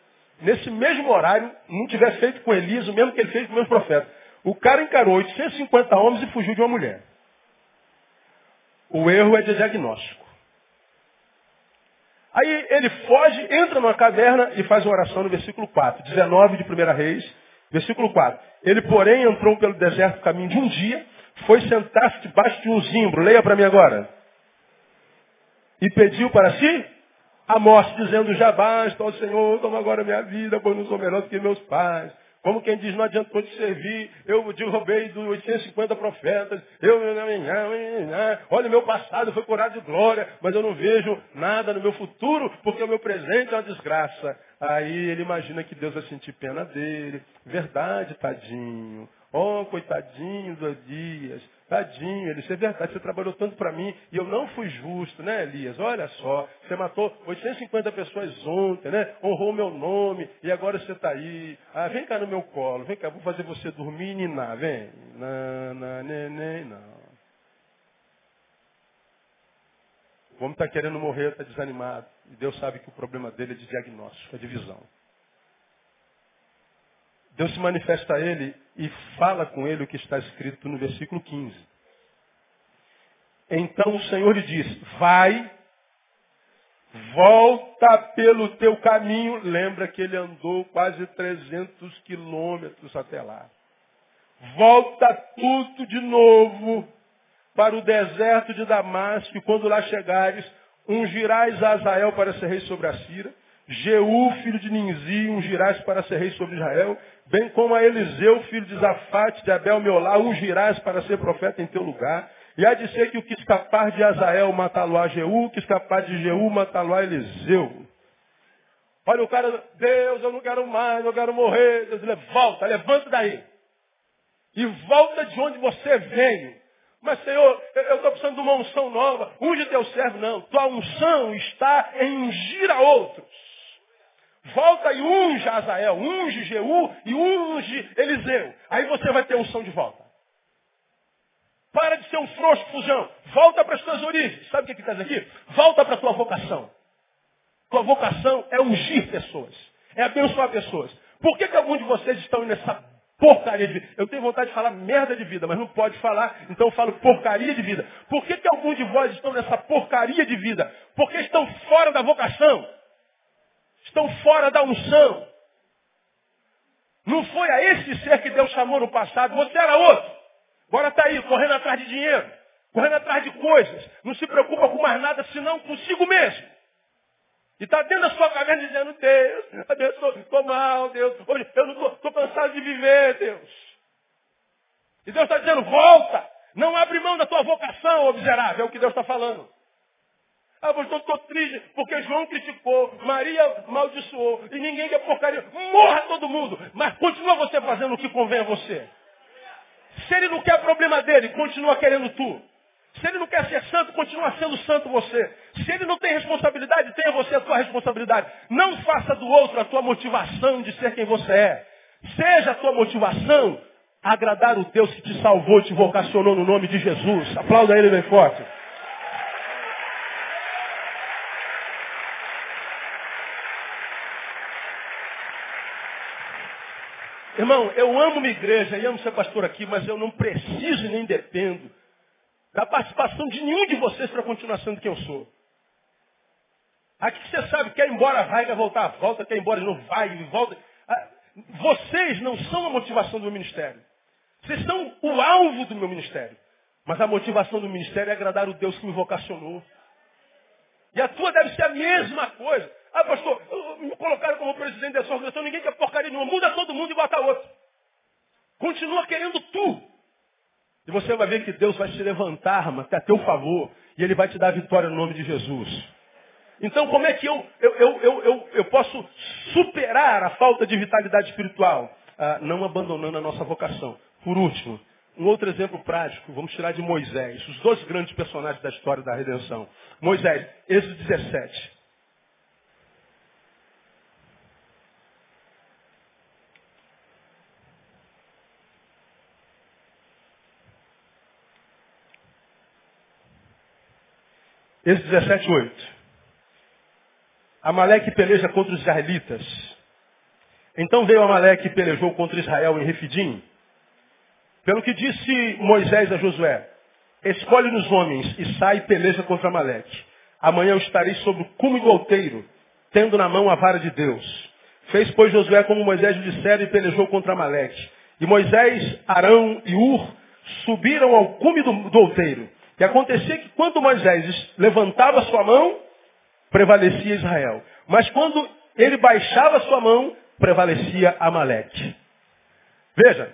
nesse mesmo horário, não tiver feito com Elias o mesmo que ele fez com meus profetas. O cara encarou 850 homens e fugiu de uma mulher. O erro é de diagnóstico. Aí ele foge, entra numa caverna e faz uma oração no versículo 4, 19 de 1 Reis, versículo 4. Ele, porém, entrou pelo deserto caminho de um dia, foi sentar-se debaixo de um zimbro, leia para mim agora, e pediu para si a morte, dizendo, já basta, ó Senhor, toma agora minha vida, pois não sou melhor do que meus pais. Como quem diz, não adiantou te servir, eu derrubei dos 850 profetas, eu, olha, meu passado foi curado de glória, mas eu não vejo nada no meu futuro, porque o meu presente é uma desgraça. Aí ele imagina que Deus vai sentir pena dele. Verdade, tadinho. Oh, coitadinho do Elias. Tadinho, ele, isso é verdade, você trabalhou tanto para mim e eu não fui justo, né, Elias? Olha só, você matou 850 pessoas ontem, né? Honrou meu nome e agora você está aí. Ah, vem cá no meu colo, vem cá, vou fazer você dormir e ninar, vem. Não, não, neném, não. O homem está querendo morrer, está desanimado. E Deus sabe que o problema dele é de diagnóstico, é de visão. Deus se manifesta a ele e fala com ele o que está escrito no versículo 15. Então o Senhor lhe diz, vai, volta pelo teu caminho. Lembra que ele andou quase 300 quilômetros até lá. Volta tudo de novo para o deserto de Damasco, e quando lá chegares, ungirás a Azael para ser rei sobre a Síria, Jeú, filho de Ninzi, ungirás para ser rei sobre Israel, bem como a Eliseu, filho de Zafate, de Abel Meolá, ungirás para ser profeta em teu lugar. E há de ser que o que escapar de Azael matá-lo a Jeú, o que escapar de Jeú matá-lo a Eliseu. Olha o cara, Deus, eu não quero mais, eu quero morrer. Deus volta, levanta daí. E volta de onde você veio. Mas, Senhor, eu estou precisando de uma unção nova. Unge teu servo. Não, tua unção está em ungir a outros. Volta e unge Azael, unge Jeú e unge Eliseu. Aí você vai ter unção de volta. Para de ser um frouxo fusão. Volta para as tuas origens. Sabe o que estás aqui? Volta para a tua vocação. Tua vocação é ungir pessoas. É abençoar pessoas. Por que, que alguns de vocês estão nessa porcaria de vida? Eu tenho vontade de falar merda de vida, mas não pode falar, então eu falo porcaria de vida. Por que, que alguns de vós estão nessa porcaria de vida? Porque estão fora da vocação estão fora da unção. Não foi a esse ser que Deus chamou no passado, você era outro. Agora está aí, correndo atrás de dinheiro, correndo atrás de coisas. Não se preocupa com mais nada senão consigo mesmo. E está dentro da sua caverna dizendo, Deus, estou mal, Deus, hoje eu não estou cansado de viver, Deus. E Deus está dizendo, volta, não abre mão da tua vocação, ô miserável, é o que Deus está falando. Ah, pastor, estou triste porque João criticou, Maria maldiçoou e ninguém quer porcaria. Morra todo mundo, mas continua você fazendo o que convém a você. Se ele não quer problema dele, continua querendo tu. Se ele não quer ser santo, continua sendo santo você. Se ele não tem responsabilidade, tenha você a sua responsabilidade. Não faça do outro a tua motivação de ser quem você é. Seja a tua motivação agradar o Deus que te salvou, te vocacionou no nome de Jesus. Aplauda ele bem forte. Irmão, eu amo minha igreja e amo ser pastor aqui, mas eu não preciso nem dependo da participação de nenhum de vocês para continuar sendo quem eu sou. Aqui você sabe, quer ir embora, vai, quer voltar, volta, quer ir embora, não vai, volta. Ah, vocês não são a motivação do meu ministério. Vocês são o alvo do meu ministério. Mas a motivação do ministério é agradar o Deus que me vocacionou. E a tua deve ser a mesma coisa. Ah, pastor, me colocaram como presidente dessa organização, ninguém quer porcaria nenhuma. Muda todo mundo e bota outro. Continua querendo tu. E você vai ver que Deus vai se levantar, mas a teu favor. E Ele vai te dar vitória no nome de Jesus. Então, como é que eu, eu, eu, eu, eu, posso superar a falta de vitalidade espiritual? Ah, não abandonando a nossa vocação. Por último, um outro exemplo prático, vamos tirar de Moisés, os dois grandes personagens da história da redenção. Moisés, Êxodo 17. Êxodo 17, 8. Amaleque peleja contra os israelitas. Então veio Amaleque e pelejou contra Israel em Refidim. Pelo que disse Moisés a Josué, escolhe nos homens e sai e peleja contra Amaleque. Amanhã eu estarei sobre o cume do alteiro, tendo na mão a vara de Deus. Fez, pois, Josué como Moisés lhe dissera e pelejou contra Amaleque. E Moisés, Arão e Ur subiram ao cume do, do outeiro. E acontecia que quando Moisés levantava sua mão, prevalecia Israel. Mas quando ele baixava sua mão, prevalecia Amaleque. Veja,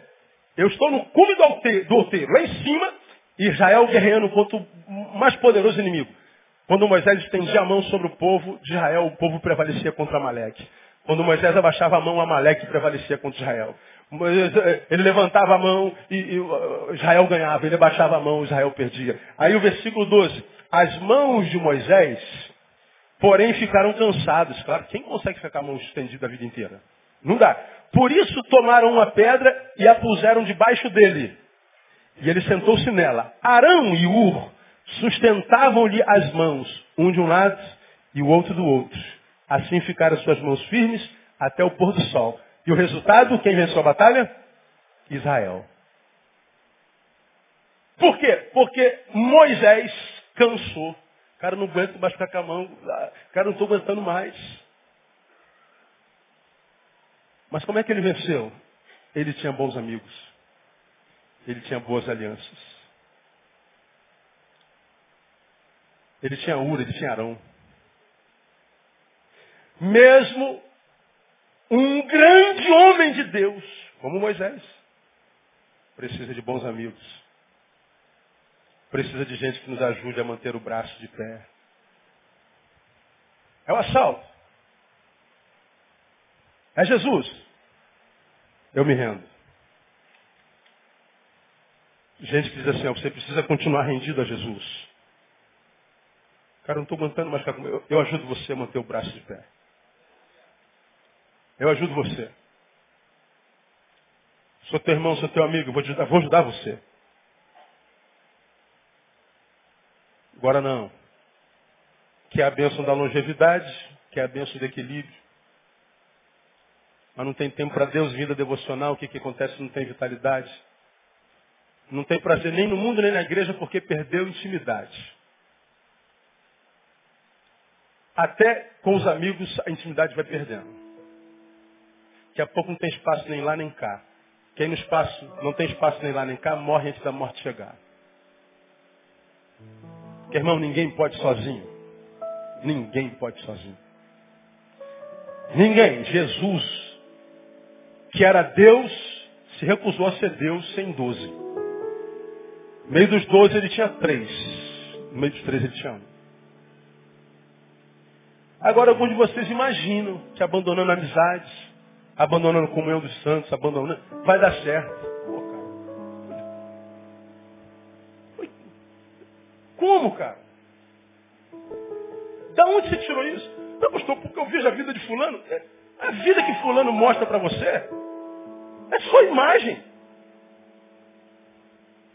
eu estou no cume do outeiro, do lá em cima, Israel guerreando contra o mais poderoso inimigo. Quando Moisés estendia a mão sobre o povo de Israel, o povo prevalecia contra Amaleque. Quando Moisés abaixava a mão, Amaleque prevalecia contra Israel. Ele levantava a mão e, e Israel ganhava, ele abaixava a mão, Israel perdia. Aí o versículo 12. As mãos de Moisés, porém, ficaram cansadas. Claro, quem consegue ficar a mão estendida a vida inteira? Não dá. Por isso tomaram uma pedra e a puseram debaixo dele. E ele sentou-se nela. Arão e Ur sustentavam-lhe as mãos, um de um lado e o outro do outro. Assim ficaram suas mãos firmes até o pôr do sol. E o resultado, quem venceu a batalha? Israel. Por quê? Porque Moisés cansou. Cara, não aguento mais ficar com a mão. Cara, não estou aguentando mais. Mas como é que ele venceu? Ele tinha bons amigos. Ele tinha boas alianças. Ele tinha Ura, ele tinha Arão. Mesmo um grande homem de Deus, como Moisés, precisa de bons amigos. Precisa de gente que nos ajude a manter o braço de pé. É o assalto. É Jesus. Eu me rendo. Gente que diz assim, você precisa continuar rendido a Jesus. Cara, eu não estou aguentando mais ficar eu ajudo você a manter o braço de pé. Eu ajudo você. Sou teu irmão, sou teu amigo, vou ajudar, vou ajudar você. Agora não. Que é a bênção da longevidade, que é a bênção do equilíbrio. Mas não tem tempo para Deus, vida devocional, o que, que acontece? Não tem vitalidade. Não tem prazer nem no mundo nem na igreja porque perdeu intimidade. Até com os amigos a intimidade vai perdendo. Daqui a pouco não tem espaço nem lá nem cá. Quem no espaço não tem espaço nem lá nem cá, morre antes da morte chegar. Porque, irmão, ninguém pode sozinho. Ninguém pode sozinho. Ninguém. Jesus, que era Deus, se recusou a ser Deus sem doze. No meio dos doze ele tinha três. No meio dos três ele tinha um. Agora alguns de vocês imaginam que abandonando amizades, abandonando a comunhão dos santos, abandonando, vai dar certo. Pô, cara. Como, cara? Da onde você tirou isso? Não, pastor, porque eu vejo a vida de fulano. É, a vida que fulano mostra para você é só imagem.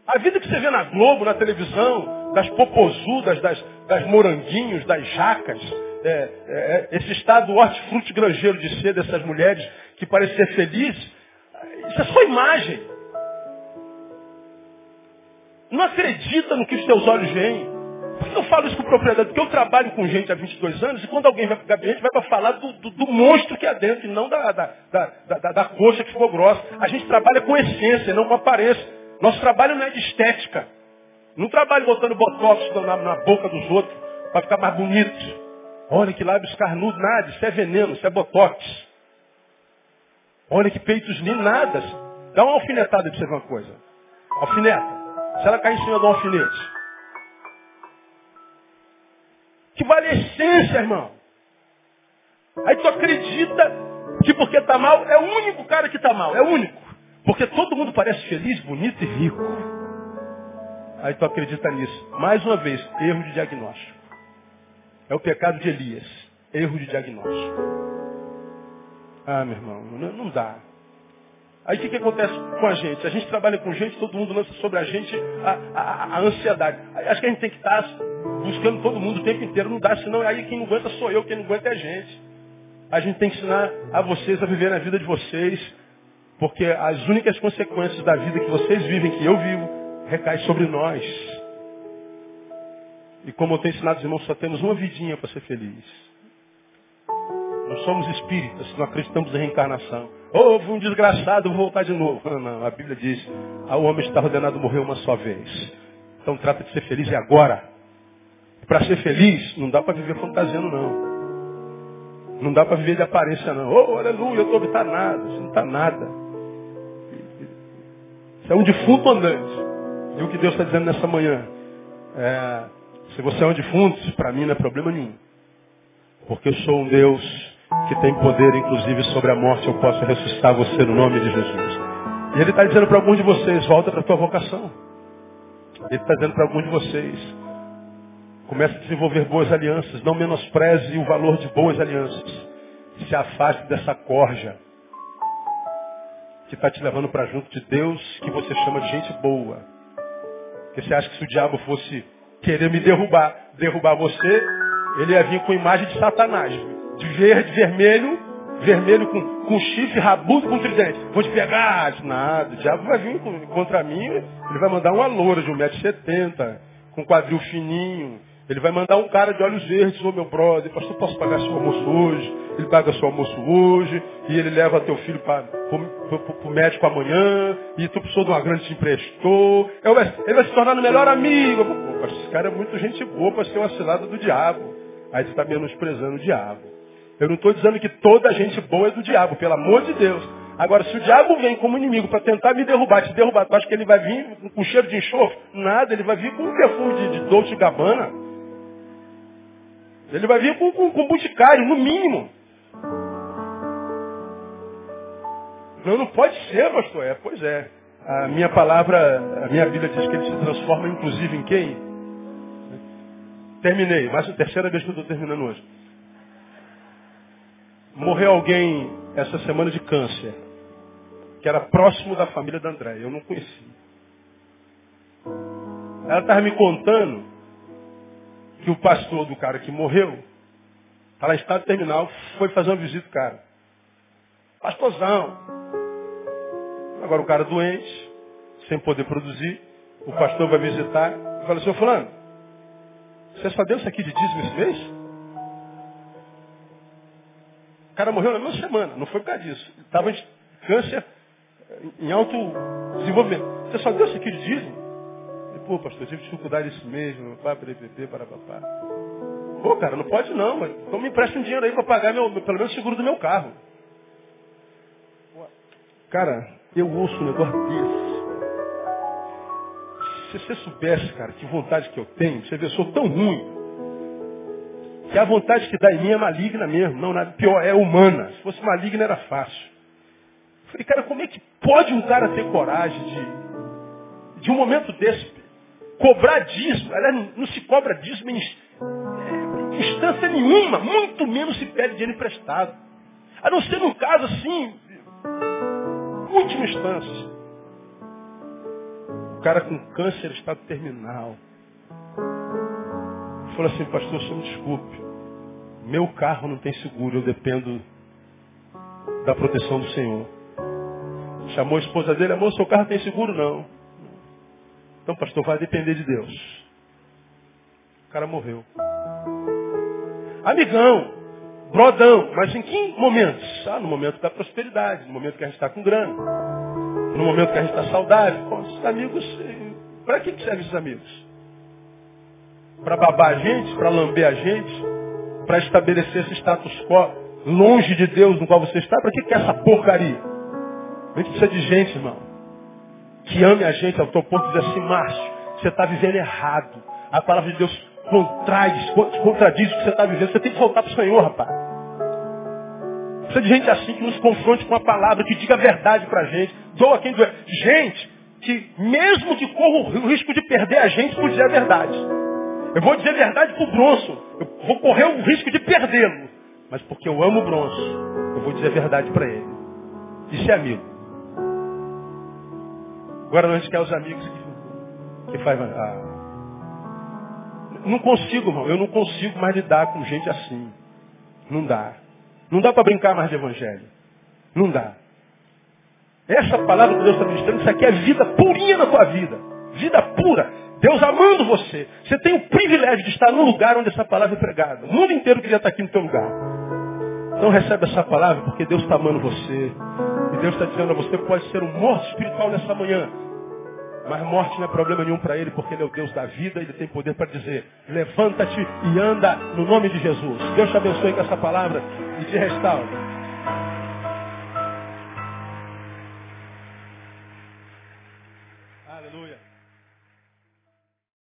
A vida que você vê na Globo, na televisão, das popozudas, das, das moranguinhos, das jacas, é, é, é, esse estado hortifruti granjeiro de ser dessas mulheres que parecem ser felizes, isso é só imagem. Não acredita no que os teus olhos veem. Por que eu falo isso com propriedade? Porque eu trabalho com gente há 22 anos e quando alguém vai para o gabinete vai para falar do, do, do, monstro que há dentro e não da, da, da, da, da coxa que ficou grossa. A gente trabalha com essência, não com aparência. Nosso trabalho não é de estética. Não trabalho botando botox na, na boca dos outros para ficar mais bonito. Olha que lábios carnudos, nada, isso é veneno, isso é botox. Olha que peitos nada. Dá uma alfinetada de você ver uma coisa. Alfineta. Se ela cair em cima de um alfinete. Que vale essência, irmão. Aí tu acredita que porque está mal, é o único cara que está mal, é o único. Porque todo mundo parece feliz, bonito e rico. Aí tu acredita nisso. Mais uma vez, erro de diagnóstico. É o pecado de Elias. Erro de diagnóstico. Ah, meu irmão, não, dá. Aí o que, que acontece com a gente? A gente trabalha com gente, todo mundo lança sobre a gente a, a, a ansiedade. Aí acho que a gente tem que estar buscando todo mundo o tempo inteiro. Não dá, senão aí quem não aguenta sou eu, quem não aguenta é a gente. A gente tem que ensinar a vocês a viver a vida de vocês, porque as únicas consequências da vida que vocês vivem, que eu vivo, recaem sobre nós. E como eu tenho ensinado os irmãos, só temos uma vidinha para ser feliz. Somos espíritas, não acreditamos em reencarnação. Houve um desgraçado, vou voltar de novo. Não, não, a Bíblia diz, ah, o homem está ordenado morrer uma só vez. Então trata de ser feliz e agora. Para ser feliz, não dá para viver fantasiando, não. Não dá para viver de aparência, não. Oh, aleluia, eu estou está nada. Isso não está nada. Isso é um defunto andante. E o que Deus está dizendo nessa manhã? É, se você é um defunto, para mim não é problema nenhum. Porque eu sou um Deus que tem poder, inclusive, sobre a morte. Eu posso ressuscitar você no nome de Jesus. E ele está dizendo para alguns de vocês, volta para a tua vocação. Ele está dizendo para alguns de vocês, comece a desenvolver boas alianças, não menospreze o valor de boas alianças. Se afaste dessa corja que está te levando para junto de Deus, que você chama de gente boa. Porque você acha que se o diabo fosse querer me derrubar, derrubar você, ele ia vir com imagem de Satanás. De verde, vermelho, vermelho com, com chifre, rabudo com tridente. Vou te pegar, nada. O diabo vai vir contra mim, ele vai mandar uma loura de 1,70m, com quadril fininho, ele vai mandar um cara de olhos verdes, ô meu brother, pastor, posso pagar seu almoço hoje? Ele paga seu almoço hoje, e ele leva teu filho para o médico amanhã, e tu precisou de uma grande te emprestou. Ele vai, ele vai se tornar o melhor amigo. Pô, esse cara é muito gente boa para ser uma cilada do diabo. Aí você está menosprezando o diabo. Eu não estou dizendo que toda gente boa é do diabo, pelo amor de Deus. Agora, se o diabo vem como inimigo para tentar me derrubar, te derrubar, tu acha que ele vai vir com cheiro de enxofre? Nada, ele vai vir com um perfume de, de Dolce Gabbana. Ele vai vir com, com, com no mínimo. Não, não pode ser, pastor. É, pois é. A minha palavra, a minha Bíblia diz que ele se transforma inclusive em quem? Terminei, mas a terceira vez que eu estou terminando hoje. Morreu alguém essa semana de câncer, que era próximo da família da André. Eu não conheci. Ela estava me contando que o pastor do cara que morreu, está lá em estado terminal, foi fazer uma visita do cara. Pastorzão. Agora o cara doente, sem poder produzir, o pastor vai visitar e fala, senhor fulano, você só deu isso aqui de dízimo esse mês? O cara morreu na mesma semana, não foi por causa disso. Estava em câncer em alto desenvolvimento. Você só deu isso aqui de dízimo? Pô, pastor, eu tive dificuldade meu pai, para EPP, para papá. Pô, cara, não pode não, mas então me empresta um dinheiro aí para pagar meu, pelo menos o seguro do meu carro. Cara, eu ouço um negócio desse. Se você soubesse, cara, que vontade que eu tenho, você vê, eu sou tão ruim, que a vontade que dá em mim é maligna mesmo. Não, nada pior, é humana. Se fosse maligna era fácil. Falei, cara, como é que pode um cara ter coragem de, de um momento desse, cobrar dízimo. Aliás, não se cobra dízimo em instância nenhuma, muito menos se pede dinheiro emprestado. A não ser num caso assim, última instância. O cara com câncer estado terminal. Falou assim, pastor, só me desculpe. Meu carro não tem seguro, eu dependo da proteção do Senhor. Chamou a esposa dele, amor, seu carro tem seguro? Não. Então, pastor, vai depender de Deus. O cara morreu. Amigão, brodão, mas em que momentos? Ah, no momento da prosperidade, no momento que a gente está com grana, no momento que a gente está saudável. Com esses amigos, eh, para que servem esses amigos? Para babar a gente, para lamber a gente, para estabelecer esse status quo longe de Deus no qual você está? Para que, que é essa porcaria? A gente precisa de gente, irmão que ame a gente ao teu ponto de dizer assim, Márcio, você está vivendo errado. A palavra de Deus contradiz, contradiz o que você está vivendo. Você tem que voltar para o Senhor, rapaz. Precisa de gente assim que nos confronte com a palavra, que diga a verdade para a gente. Doa quem doer. Gente que, mesmo que corra o risco de perder a gente por dizer a verdade. Eu vou dizer a verdade para o bronzo. Eu vou correr o risco de perdê-lo. Mas porque eu amo o bronzo, eu vou dizer a verdade para ele. Isso é amigo. Agora gente quer os amigos que, que faz. Ah, não consigo, irmão. Eu não consigo mais lidar com gente assim. Não dá. Não dá para brincar mais de evangelho. Não dá. Essa palavra que Deus está ministrando, isso aqui é vida purinha na tua vida. Vida pura. Deus amando você. Você tem o privilégio de estar no lugar onde essa palavra é pregada. O mundo inteiro queria estar aqui no teu lugar. Então recebe essa palavra porque Deus está amando você. E Deus está dizendo a você, pode ser um morto espiritual nessa manhã. Mas morte não é problema nenhum para ele, porque ele é o Deus da vida, ele tem poder para dizer, levanta-te e anda no nome de Jesus. Deus te abençoe com essa palavra e te restaure.